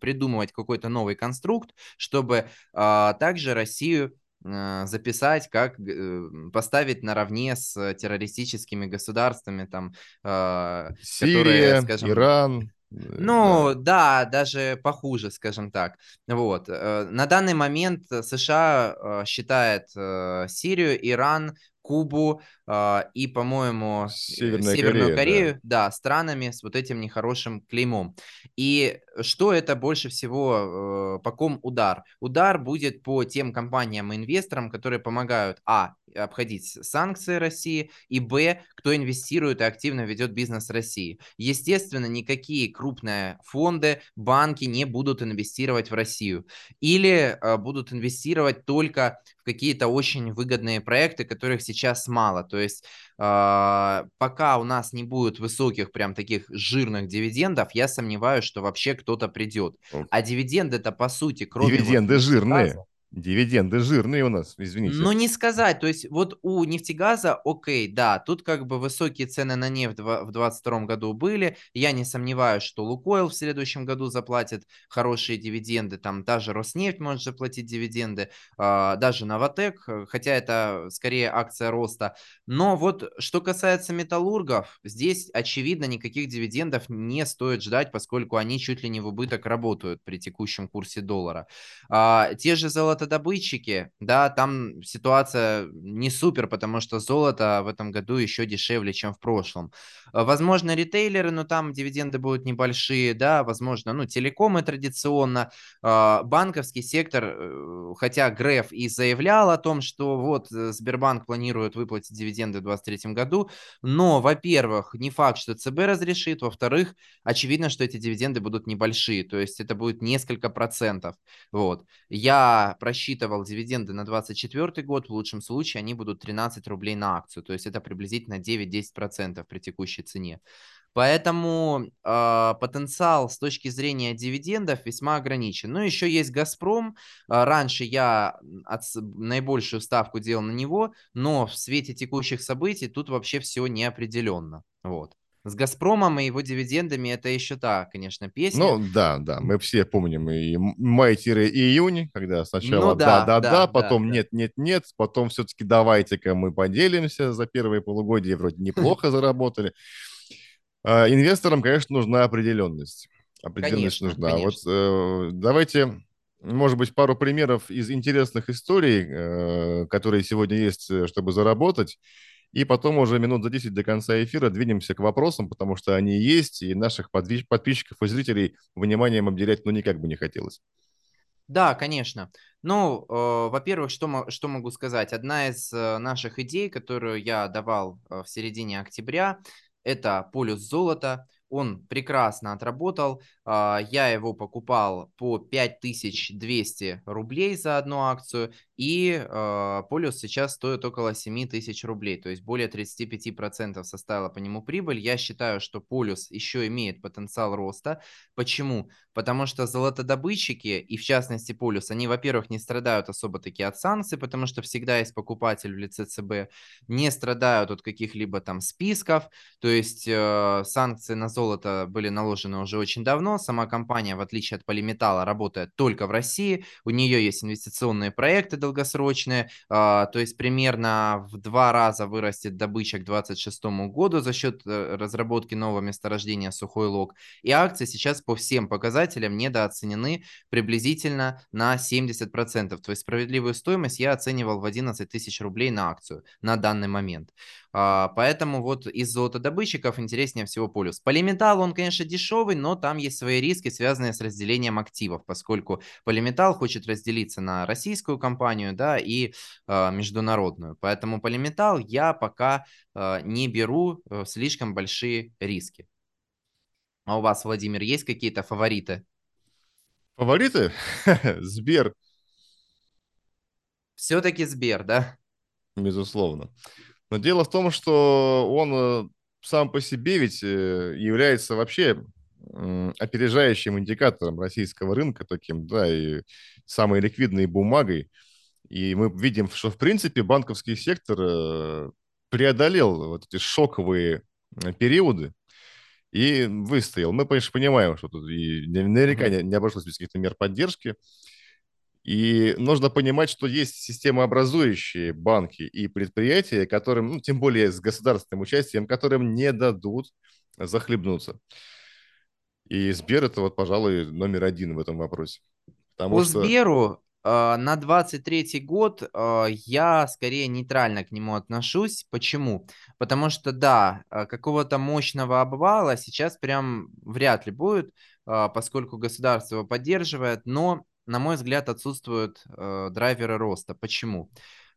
придумывать какой-то новый конструкт, чтобы а, также Россию записать, как э, поставить наравне с террористическими государствами, там, э, Сирия, которые, скажем, Иран. Ну, да. да, даже похуже, скажем так. Вот. На данный момент США считает Сирию, Иран, Кубу э, и, по-моему, Северная Северную Корея, Корею, да. да, странами с вот этим нехорошим клеймом. И что это больше всего, э, по ком удар? Удар будет по тем компаниям и инвесторам, которые помогают, а, обходить санкции России, и, б, кто инвестирует и активно ведет бизнес России. Естественно, никакие крупные фонды, банки не будут инвестировать в Россию. Или э, будут инвестировать только в какие-то очень выгодные проекты, которых сейчас мало. То есть э, пока у нас не будет высоких прям таких жирных дивидендов, я сомневаюсь, что вообще кто-то придет. А дивиденды это по сути, кроме... Дивиденды вот, жирные. Газа, Дивиденды жирные у нас, извините. Ну, не сказать. То есть, вот у нефтегаза, окей, да, тут как бы высокие цены на нефть в 2022 году были. Я не сомневаюсь, что Лукойл в следующем году заплатит хорошие дивиденды. Там даже Роснефть может заплатить дивиденды, а, даже Новотек, хотя это скорее акция роста. Но вот что касается металлургов, здесь, очевидно, никаких дивидендов не стоит ждать, поскольку они чуть ли не в убыток работают при текущем курсе доллара. А, те же золото золотодобытчики, да, там ситуация не супер, потому что золото в этом году еще дешевле, чем в прошлом. Э, возможно, ритейлеры, но там дивиденды будут небольшие, да, возможно, ну, телекомы традиционно, а, банковский сектор, э, хотя Греф и заявлял о том, что вот э, Сбербанк планирует выплатить дивиденды в 2023 году, но, во-первых, не факт, что ЦБ разрешит, во-вторых, очевидно, что эти дивиденды будут небольшие, то есть это будет несколько процентов, вот. Я просчитывал дивиденды на 2024 год, в лучшем случае они будут 13 рублей на акцию, то есть это приблизительно 9-10% при текущей цене. Поэтому э, потенциал с точки зрения дивидендов весьма ограничен. Ну, еще есть Газпром. Э, раньше я от, наибольшую ставку делал на него, но в свете текущих событий тут вообще все неопределенно. Вот. С «Газпромом» и его дивидендами это еще та, конечно, песня. Ну, да, да, мы все помним и май-июнь, когда сначала да-да-да, ну, да, потом нет-нет-нет, да. потом все-таки давайте-ка мы поделимся за первые полугодия, вроде неплохо <laughs> заработали. А, инвесторам, конечно, нужна определенность. Определенность конечно, нужна. Конечно. Вот э, давайте, может быть, пару примеров из интересных историй, э, которые сегодня есть, э, чтобы заработать. И потом уже минут за 10 до конца эфира двинемся к вопросам, потому что они есть, и наших подписчиков и зрителей вниманием обделять ну никак бы не хотелось. Да, конечно. Ну, э, во-первых, что, что могу сказать? Одна из э, наших идей, которую я давал э, в середине октября, это полюс золота. Он прекрасно отработал. А, я его покупал по 5200 рублей за одну акцию, и э, полюс сейчас стоит около 7 тысяч рублей, то есть более 35% составила по нему прибыль. Я считаю, что полюс еще имеет потенциал роста. Почему? Потому что золотодобытчики, и в частности полюс, они, во-первых, не страдают особо таки от санкций, потому что всегда есть покупатель в лице ЦБ, не страдают от каких-либо там списков, то есть э, санкции на золото были наложены уже очень давно, сама компания, в отличие от полиметалла, работает только в России, у нее есть инвестиционные проекты долгосрочные, то есть примерно в два раза вырастет добыча к 2026 году за счет э, разработки нового месторождения Сухой Лог. И акции сейчас по всем показателям недооценены приблизительно на 70%. То есть справедливую стоимость я оценивал в 11 тысяч рублей на акцию на данный момент. А, поэтому вот из золотодобытчиков интереснее всего полюс. Полиметалл, он, конечно, дешевый, но там есть свои риски, связанные с разделением активов, поскольку Полиметалл хочет разделиться на российскую компанию, да, и э, международную. Поэтому Полиметалл я пока э, не беру э, слишком большие риски. А у вас, Владимир, есть какие-то фавориты? Фавориты? <laughs> Сбер. Все-таки Сбер, да? Безусловно. Но дело в том, что он э, сам по себе ведь э, является вообще опережающим индикатором российского рынка таким, да, и самой ликвидной бумагой. И мы видим, что, в принципе, банковский сектор э, преодолел вот эти шоковые периоды и выстоял. Мы, конечно, понимаем, что тут и наверняка не, не обошлось без каких-то мер поддержки. И нужно понимать, что есть системообразующие банки и предприятия, которым, ну, тем более с государственным участием, которым не дадут захлебнуться. И Сбер это вот, пожалуй, номер один в этом вопросе. Потому По что... Сберу э, на 23 год э, я скорее нейтрально к нему отношусь. Почему? Потому что, да, э, какого-то мощного обвала сейчас прям вряд ли будет, поскольку государство его поддерживает, но на мой взгляд, отсутствуют э, драйверы роста. Почему?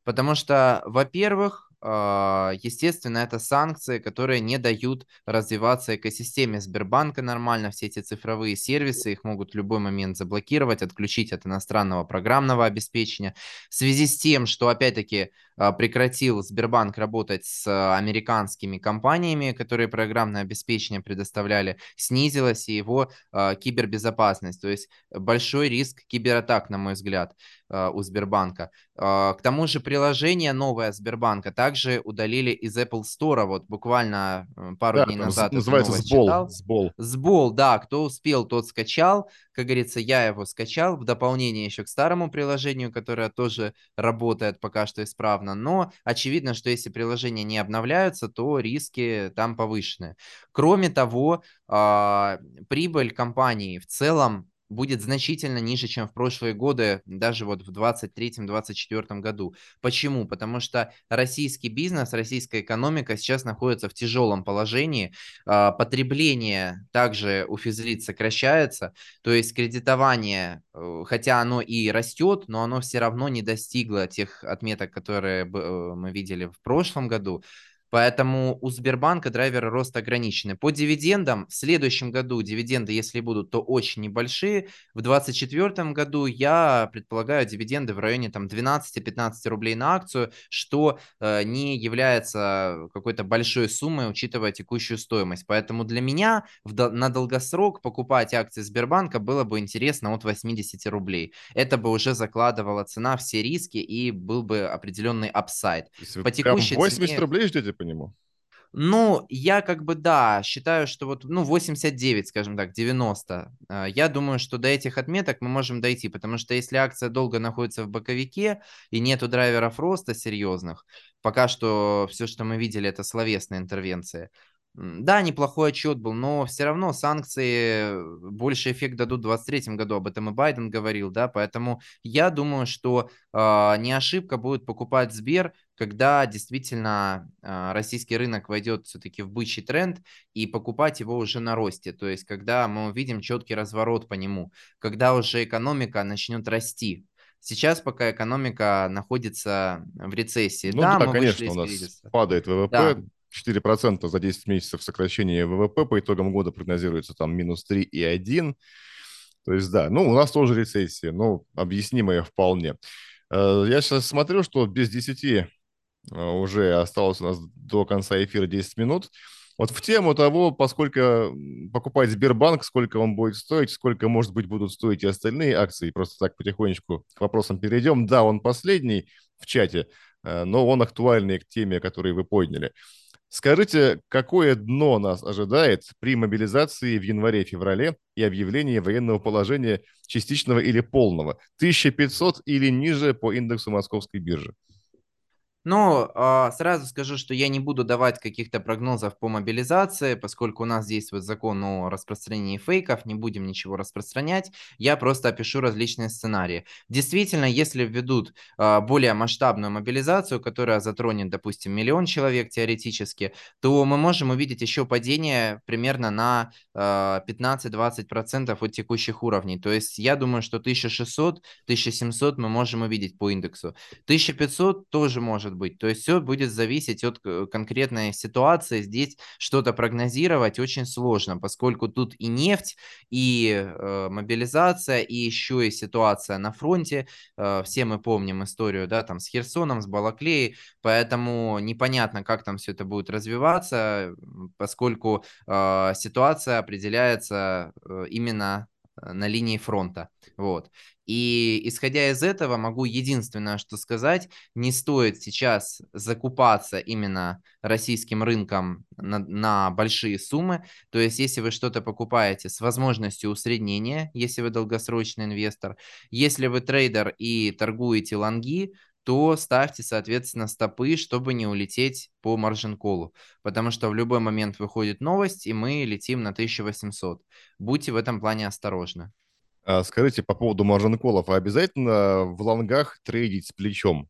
Потому что, во-первых, а, естественно, это санкции, которые не дают развиваться экосистеме Сбербанка нормально. Все эти цифровые сервисы, их могут в любой момент заблокировать, отключить от иностранного программного обеспечения. В связи с тем, что, опять-таки, а, прекратил Сбербанк работать с американскими компаниями, которые программное обеспечение предоставляли, снизилась и его а, кибербезопасность. То есть большой риск кибератак, на мой взгляд, у Сбербанка. К тому же приложение новое Сбербанка также также удалили из Apple Store, вот буквально э, пару да, дней назад. Называется Сбол. Сбол. Сбол, да, кто успел, тот скачал. Как говорится, я его скачал в дополнение еще к старому приложению, которое тоже работает пока что исправно. Но очевидно, что если приложения не обновляются, то риски там повышены. Кроме того, а, прибыль компании в целом будет значительно ниже, чем в прошлые годы, даже вот в 2023-2024 году. Почему? Потому что российский бизнес, российская экономика сейчас находится в тяжелом положении. А, потребление также у физлиц сокращается, то есть кредитование, э, хотя оно и растет, но оно все равно не достигло тех отметок, которые э, мы видели в прошлом году. Поэтому у Сбербанка драйверы роста ограничены. По дивидендам в следующем году дивиденды, если будут, то очень небольшие. В 2024 году я предполагаю дивиденды в районе там 12-15 рублей на акцию, что э, не является какой-то большой суммой, учитывая текущую стоимость. Поэтому для меня в, на долгосрок покупать акции Сбербанка было бы интересно от 80 рублей. Это бы уже закладывала цена все риски и был бы определенный upside. По текущей 80 цене... рублей ждете по нему? Ну, я как бы, да, считаю, что вот, ну, 89, скажем так, 90. А, я думаю, что до этих отметок мы можем дойти, потому что если акция долго находится в боковике и нету драйверов роста серьезных, пока что все, что мы видели, это словесные интервенции, да, неплохой отчет был, но все равно санкции э, больше эффект дадут в 2023 году, об этом и Байден говорил, да, поэтому я думаю, что э, не ошибка будет покупать Сбер, когда действительно э, российский рынок войдет все-таки в бычий тренд и покупать его уже на росте, то есть когда мы увидим четкий разворот по нему, когда уже экономика начнет расти, Сейчас, пока экономика находится в рецессии, ну, да, да мы конечно, у нас кризиса. падает ВВП, да. 4% за 10 месяцев сокращения ВВП по итогам года прогнозируется там минус 3,1. То есть, да, ну, у нас тоже рецессия, но объяснимая вполне. Э, я сейчас смотрю, что без 10 э, уже осталось у нас до конца эфира 10 минут. Вот в тему того, поскольку покупать Сбербанк, сколько он будет стоить, сколько, может быть, будут стоить и остальные акции, просто так потихонечку к вопросам перейдем. Да, он последний в чате, э, но он актуальный к теме, которую вы подняли. Скажите, какое дно нас ожидает при мобилизации в январе-феврале и объявлении военного положения частичного или полного? 1500 или ниже по индексу московской биржи? Ну, а, сразу скажу, что я не буду давать каких-то прогнозов по мобилизации, поскольку у нас действует закон о распространении фейков, не будем ничего распространять, я просто опишу различные сценарии. Действительно, если введут а, более масштабную мобилизацию, которая затронет, допустим, миллион человек теоретически, то мы можем увидеть еще падение примерно на 15-20% а, от текущих уровней. То есть я думаю, что 1600-1700 мы можем увидеть по индексу. 1500 тоже может быть. То есть все будет зависеть от э, конкретной ситуации. Здесь что-то прогнозировать очень сложно, поскольку тут и нефть, и э, мобилизация, и еще и ситуация на фронте. Э, все мы помним историю, да, там с Херсоном, с Балаклеей, поэтому непонятно, как там все это будет развиваться, поскольку э, ситуация определяется э, именно на линии фронта. Вот. И исходя из этого, могу единственное, что сказать, не стоит сейчас закупаться именно российским рынком на, на большие суммы. То есть, если вы что-то покупаете с возможностью усреднения, если вы долгосрочный инвестор, если вы трейдер и торгуете лонги, то ставьте, соответственно, стопы, чтобы не улететь по маржин-колу, потому что в любой момент выходит новость, и мы летим на 1800. Будьте в этом плане осторожны. А скажите, по поводу маржин-колов, а обязательно в лонгах трейдить с плечом?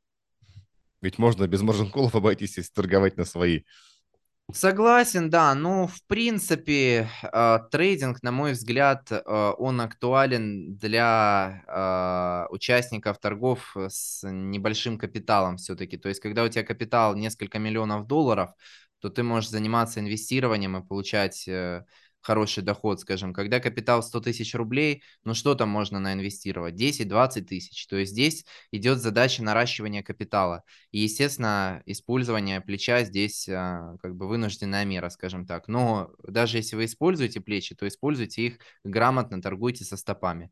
Ведь можно без маржин-колов <laughs> обойтись, если торговать на свои. Согласен, да. Ну, в принципе, э, трейдинг, на мой взгляд, э, он актуален для э, участников торгов с небольшим капиталом все-таки. То есть, когда у тебя капитал несколько миллионов долларов, то ты можешь заниматься инвестированием и получать хороший доход, скажем, когда капитал 100 тысяч рублей, ну что там можно наинвестировать? 10-20 тысяч. То есть здесь идет задача наращивания капитала. И, естественно, использование плеча здесь а, как бы вынужденная мера, скажем так. Но даже если вы используете плечи, то используйте их грамотно, торгуйте со стопами.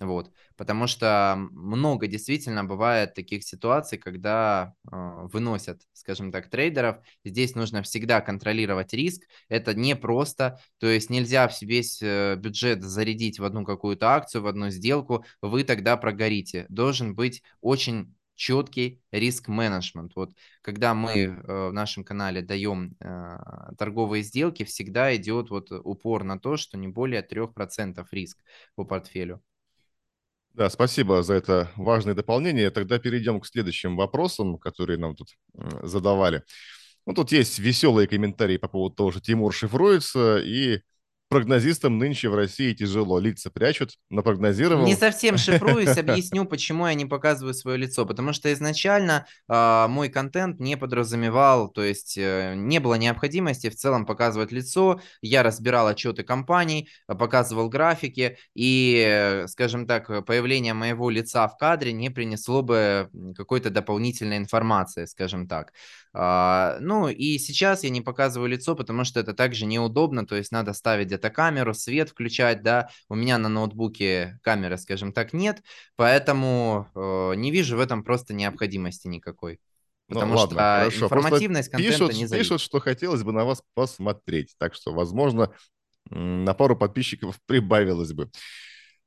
Вот. Потому что много действительно бывает таких ситуаций, когда э, выносят, скажем так, трейдеров. Здесь нужно всегда контролировать риск. Это не просто. То есть нельзя весь э, бюджет зарядить в одну какую-то акцию, в одну сделку. Вы тогда прогорите. Должен быть очень четкий риск-менеджмент. Вот когда мы э, в нашем канале даем э, торговые сделки, всегда идет вот упор на то, что не более 3% риск по портфелю. Да, спасибо за это важное дополнение. Тогда перейдем к следующим вопросам, которые нам тут задавали. Ну, тут есть веселые комментарии по поводу того, что Тимур шифруется, и прогнозистам нынче в России тяжело. Лица прячут, но прогнозировал... Не совсем шифруюсь, <laughs> объясню, почему я не показываю свое лицо. Потому что изначально э, мой контент не подразумевал, то есть э, не было необходимости в целом показывать лицо. Я разбирал отчеты компаний, показывал графики, и, скажем так, появление моего лица в кадре не принесло бы какой-то дополнительной информации, скажем так. А, ну и сейчас я не показываю лицо, потому что это также неудобно, то есть надо ставить где-то камеру, свет включать, да, у меня на ноутбуке камеры, скажем так, нет, поэтому э, не вижу в этом просто необходимости никакой. Ну потому ну, ладно, что хорошо. информативность просто контента пишут, не зависит. Пишут, что хотелось бы на вас посмотреть, так что, возможно, на пару подписчиков <laughs> прибавилось бы.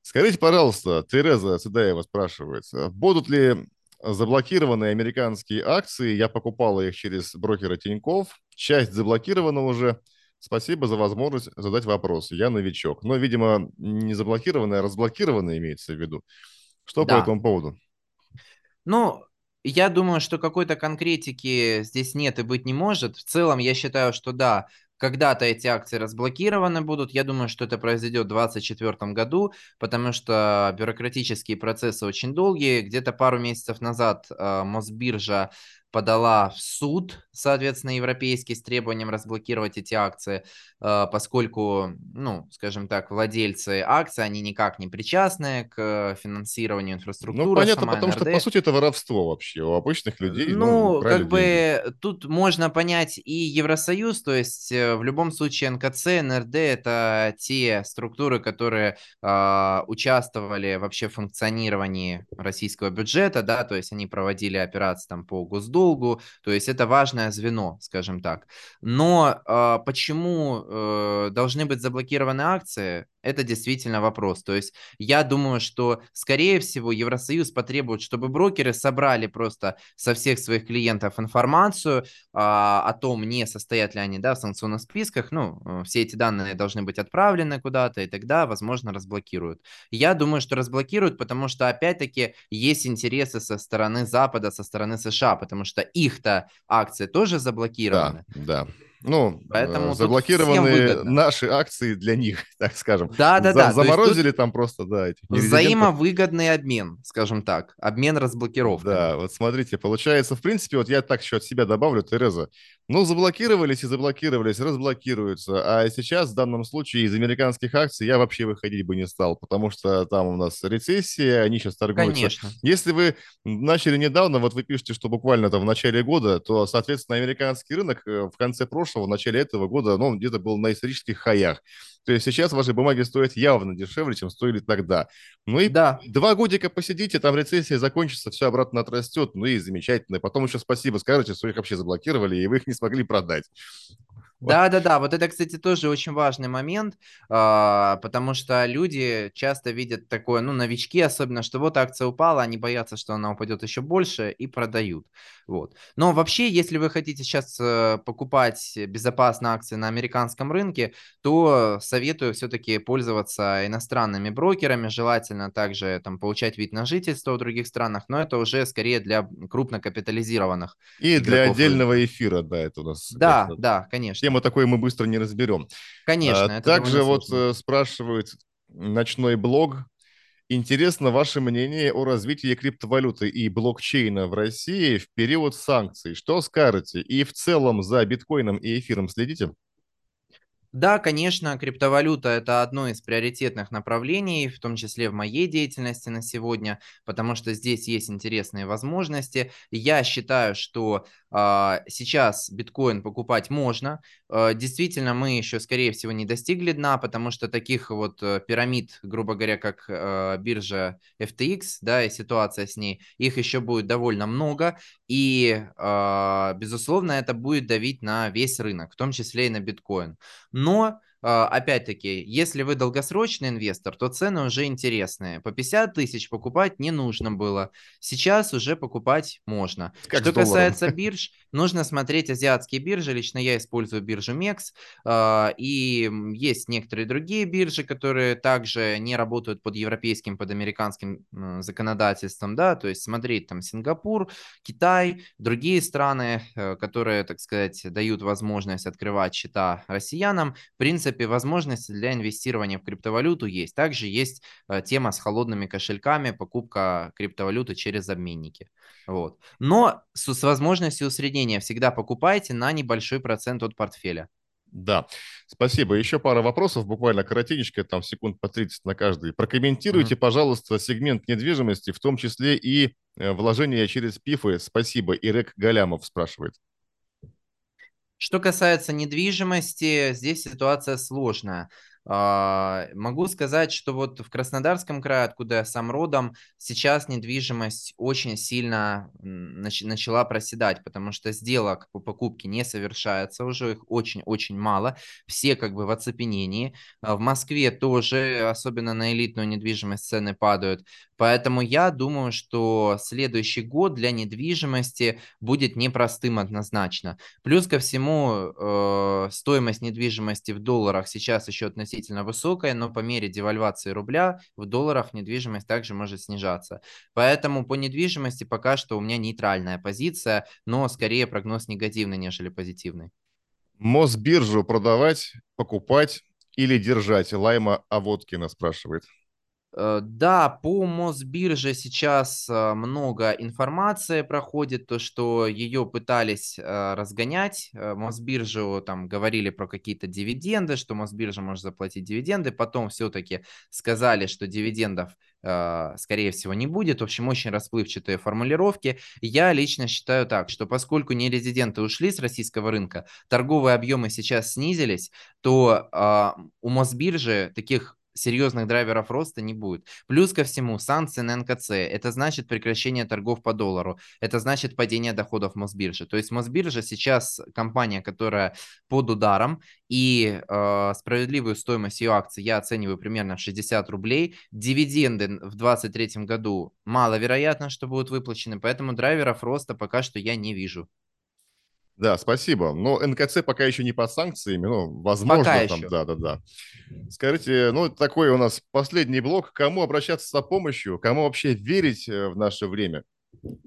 Скажите, пожалуйста, Тереза Цедаева спрашивает, будут ли заблокированные американские акции. Я покупал их через брокера Тиньков. Часть заблокирована уже. Спасибо за возможность задать вопрос. Я новичок. Но, видимо, не заблокированная, а разблокированная имеется в виду. Что да. по этому поводу? Ну, я думаю, что какой-то конкретики здесь нет и быть не может. В целом, я считаю, что да, когда-то эти акции разблокированы будут. Я думаю, что это произойдет в 2024 году, потому что бюрократические процессы очень долгие. Где-то пару месяцев назад э, Мосбиржа подала в суд, соответственно, европейский с требованием разблокировать эти акции, э, поскольку, ну, скажем так, владельцы акций, они никак не причастны к финансированию инфраструктуры. Ну, понятно, потому НРД. что, по сути, это воровство вообще у обычных людей. Ну, ну как бы тут можно понять и Евросоюз, то есть э, в любом случае НКЦ, НРД – это те структуры, которые э, участвовали вообще в функционировании российского бюджета, да, то есть они проводили операции там по госдолгу, долгу, то есть это важное звено, скажем так. Но э, почему э, должны быть заблокированы акции? Это действительно вопрос. То есть я думаю, что, скорее всего, Евросоюз потребует, чтобы брокеры собрали просто со всех своих клиентов информацию а, о том, не состоят ли они да, в санкционных списках. Ну, э, все эти данные должны быть отправлены куда-то, и тогда, возможно, разблокируют. Я думаю, что разблокируют, потому что, опять-таки, есть интересы со стороны Запада, со стороны США, потому что их-то акции тоже заблокированы. Да, да. Ну, Поэтому э, заблокированы наши акции для них, <laughs> так скажем. Да, да, да. Заморозили там просто, да. Этих взаимовыгодный обмен, скажем так. Обмен разблокировкой. Да, вот смотрите, получается, в принципе, вот я так еще от себя добавлю, Тереза. Ну, заблокировались и заблокировались, разблокируются. А сейчас, в данном случае, из американских акций я вообще выходить бы не стал, потому что там у нас рецессия, они сейчас торгуются. Конечно. Если вы начали недавно, вот вы пишете, что буквально там в начале года, то, соответственно, американский рынок э, в конце прошлого прошлого, в начале этого года, ну, где-то был на исторических хаях. То есть сейчас ваши бумаги стоят явно дешевле, чем стоили тогда. Ну и да. два годика посидите, там рецессия закончится, все обратно отрастет, ну и замечательно. Потом еще спасибо скажете, что их вообще заблокировали, и вы их не смогли продать. Да, да, да. Вот это, кстати, тоже очень важный момент, а, потому что люди часто видят такое, ну, новички особенно, что вот акция упала, они боятся, что она упадет еще больше и продают. Вот. Но вообще, если вы хотите сейчас э, покупать безопасно акции на американском рынке, то советую все-таки пользоваться иностранными брокерами, желательно также там получать вид на жительство в других странах, но это уже скорее для крупнокапитализированных. И для отдельного эфира, да, это у нас. Да, да, конечно тему такой мы быстро не разберем. Конечно. А, также вот сложно. спрашивают ночной блог. Интересно ваше мнение о развитии криптовалюты и блокчейна в России в период санкций. Что скажете? И в целом за биткоином и эфиром следите? Да, конечно, криптовалюта– это одно из приоритетных направлений, в том числе в моей деятельности на сегодня, потому что здесь есть интересные возможности. Я считаю, что э, сейчас биткоин покупать можно. Э, действительно, мы еще, скорее всего, не достигли дна, потому что таких вот э, пирамид, грубо говоря, как э, биржа FTX, да, и ситуация с ней, их еще будет довольно много, и, э, безусловно, это будет давить на весь рынок, в том числе и на биткоин. Но а, опять-таки, если вы долгосрочный инвестор, то цены уже интересные. По 50 тысяч покупать не нужно было. Сейчас уже покупать можно. Как Что касается бирж, нужно смотреть азиатские биржи. Лично я использую биржу MEX. А, и есть некоторые другие биржи, которые также не работают под европейским, под американским законодательством. Да? То есть смотреть там Сингапур, Китай, другие страны, э, которые, так сказать, дают возможность открывать счета россиянам. В принципе, принципе, возможности для инвестирования в криптовалюту есть. Также есть э, тема с холодными кошельками, покупка криптовалюты через обменники. Вот. Но с, с возможностью усреднения всегда покупайте на небольшой процент от портфеля. Да, спасибо. Еще пара вопросов, буквально коротенечко, там секунд по 30 на каждый. Прокомментируйте, mm-hmm. пожалуйста, сегмент недвижимости, в том числе и э, вложения через ПИФы. Спасибо. Ирек Галямов спрашивает. Что касается недвижимости, здесь ситуация сложная. А, могу сказать, что вот в Краснодарском крае, откуда я сам родом, сейчас недвижимость очень сильно начала проседать, потому что сделок по покупке не совершается, уже их очень-очень мало, все как бы в оцепенении. А в Москве тоже, особенно на элитную недвижимость, цены падают. Поэтому я думаю, что следующий год для недвижимости будет непростым однозначно. Плюс ко всему, э, стоимость недвижимости в долларах сейчас еще относительно относительно высокая, но по мере девальвации рубля в долларах недвижимость также может снижаться. Поэтому по недвижимости пока что у меня нейтральная позиция, но скорее прогноз негативный, нежели позитивный. Мосбиржу продавать, покупать или держать? Лайма Аводкина спрашивает. Э, да, по Мосбирже сейчас э, много информации проходит, то, что ее пытались э, разгонять. Мосбиржу там говорили про какие-то дивиденды, что Мосбиржа может заплатить дивиденды. Потом все-таки сказали, что дивидендов, скорее всего, не будет. В общем, очень расплывчатые формулировки. Я лично считаю так, что поскольку нерезиденты ушли с российского рынка, торговые объемы сейчас снизились, то у Мосбиржи таких серьезных драйверов роста не будет. Плюс ко всему, санкции на НКЦ, это значит прекращение торгов по доллару, это значит падение доходов Мосбиржи. То есть Мосбиржа сейчас компания, которая под ударом, и э, справедливую стоимость ее акций я оцениваю примерно в 60 рублей. Дивиденды в 2023 году маловероятно, что будут выплачены, поэтому драйверов роста пока что я не вижу. Да, спасибо. Но НКЦ пока еще не под санкциями, ну, возможно, пока там, еще. да, да, да. Скажите, ну, такой у нас последний блок. Кому обращаться за помощью? Кому вообще верить э, в наше время?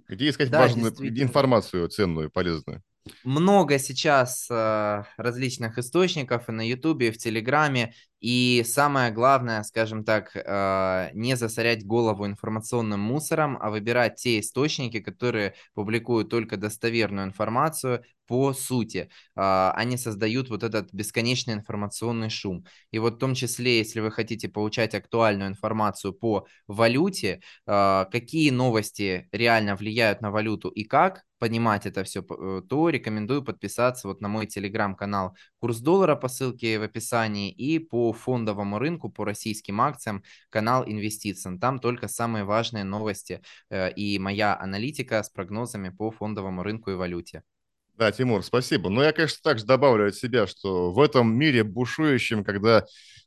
Где искать Да, важную информацию ценную, полезную? Много сейчас э, различных источников и на Ютубе, и в Телеграме. И самое главное, скажем так, э, не засорять голову информационным мусором, а выбирать те источники, которые публикуют только достоверную информацию по сути. Э, они создают вот этот бесконечный информационный шум. И вот в том числе, если вы хотите получать актуальную информацию по валюте, э, какие новости реально влияют на валюту и как, понимать это все, то рекомендую подписаться вот на мой телеграм-канал «Курс доллара» по ссылке в описании и по фондовому рынку, по российским акциям канал «Инвестицин». Там только самые важные новости э, и моя аналитика с прогнозами по фондовому рынку и валюте. Да, Тимур, спасибо. Но я, конечно, также добавлю от себя, что в этом мире бушующем, когда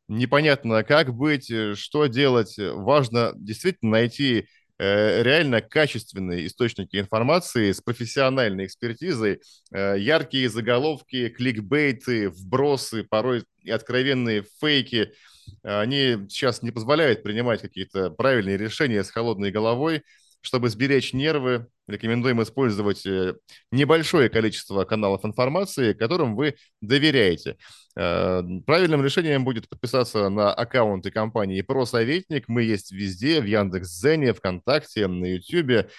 непонятно, как быть, э, что делать, важно действительно найти Э, реально качественные источники информации с профессиональной экспертизой, э, яркие заголовки, кликбейты, вбросы, порой и откровенные фейки, они сейчас не позволяют принимать какие-то правильные решения с холодной головой, чтобы сберечь нервы, рекомендуем использовать э, небольшое количество каналов информации, которым вы доверяете. Э, правильным решением будет подписаться на аккаунты компании «Просоветник». Мы есть везде, в Яндекс.Зене, ВКонтакте, на Ютьюбе.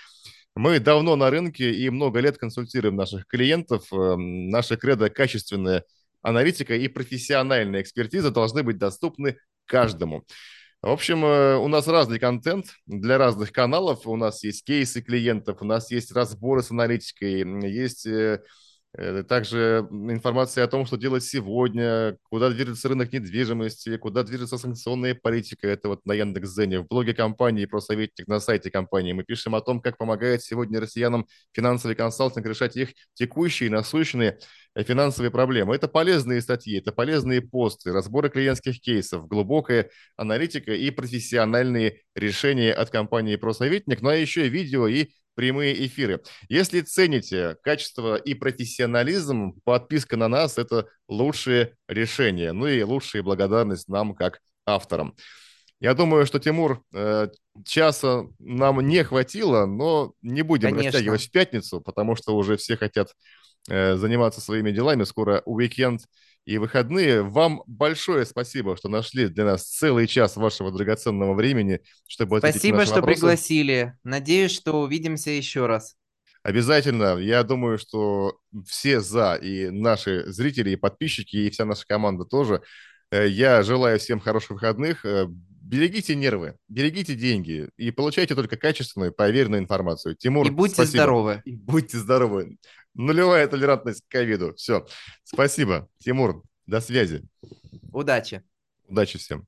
Мы давно на рынке и много лет консультируем наших клиентов. Э, наша кредо качественная аналитика и профессиональная экспертиза должны быть доступны каждому. В общем, э, у нас разный контент для разных каналов. У нас есть кейсы клиентов, у нас есть разборы с аналитикой, есть э, также информация о том, что делать сегодня, куда движется рынок недвижимости, куда движется санкционная политика. Это вот на Яндекс.Зене. В блоге компании про советник на сайте компании мы пишем о том, как помогает сегодня россиянам финансовый консалтинг решать их текущие насущные э, финансовые проблемы. Это полезные статьи, это полезные посты, разборы клиентских кейсов, глубокая аналитика и профессиональные решения от компании «Просоветник», ну а еще и видео и прямые эфиры. Если цените качество и профессионализм, подписка на нас – это лучшее решение. Ну и лучшая благодарность нам как авторам. Я думаю, что, Тимур, э, часа нам не хватило, но не будем Конечно. растягивать в пятницу, потому что уже все хотят э, заниматься своими делами. Скоро уикенд и выходные. Вам большое спасибо, что нашли для нас целый час вашего драгоценного времени, чтобы ответить Спасибо, на наши что вопросы. пригласили. Надеюсь, что увидимся еще раз. Обязательно. Я думаю, что все за, и наши зрители, и подписчики, и вся наша команда тоже. Э, я желаю всем хороших выходных. Э, берегите нервы, берегите деньги и получайте только качественную, проверенную информацию. Тимур, И будьте спасибо. здоровы. И будьте здоровы. Нулевая толерантность к ковиду. Все. Спасибо. Тимур, до связи. Удачи. Удачи всем.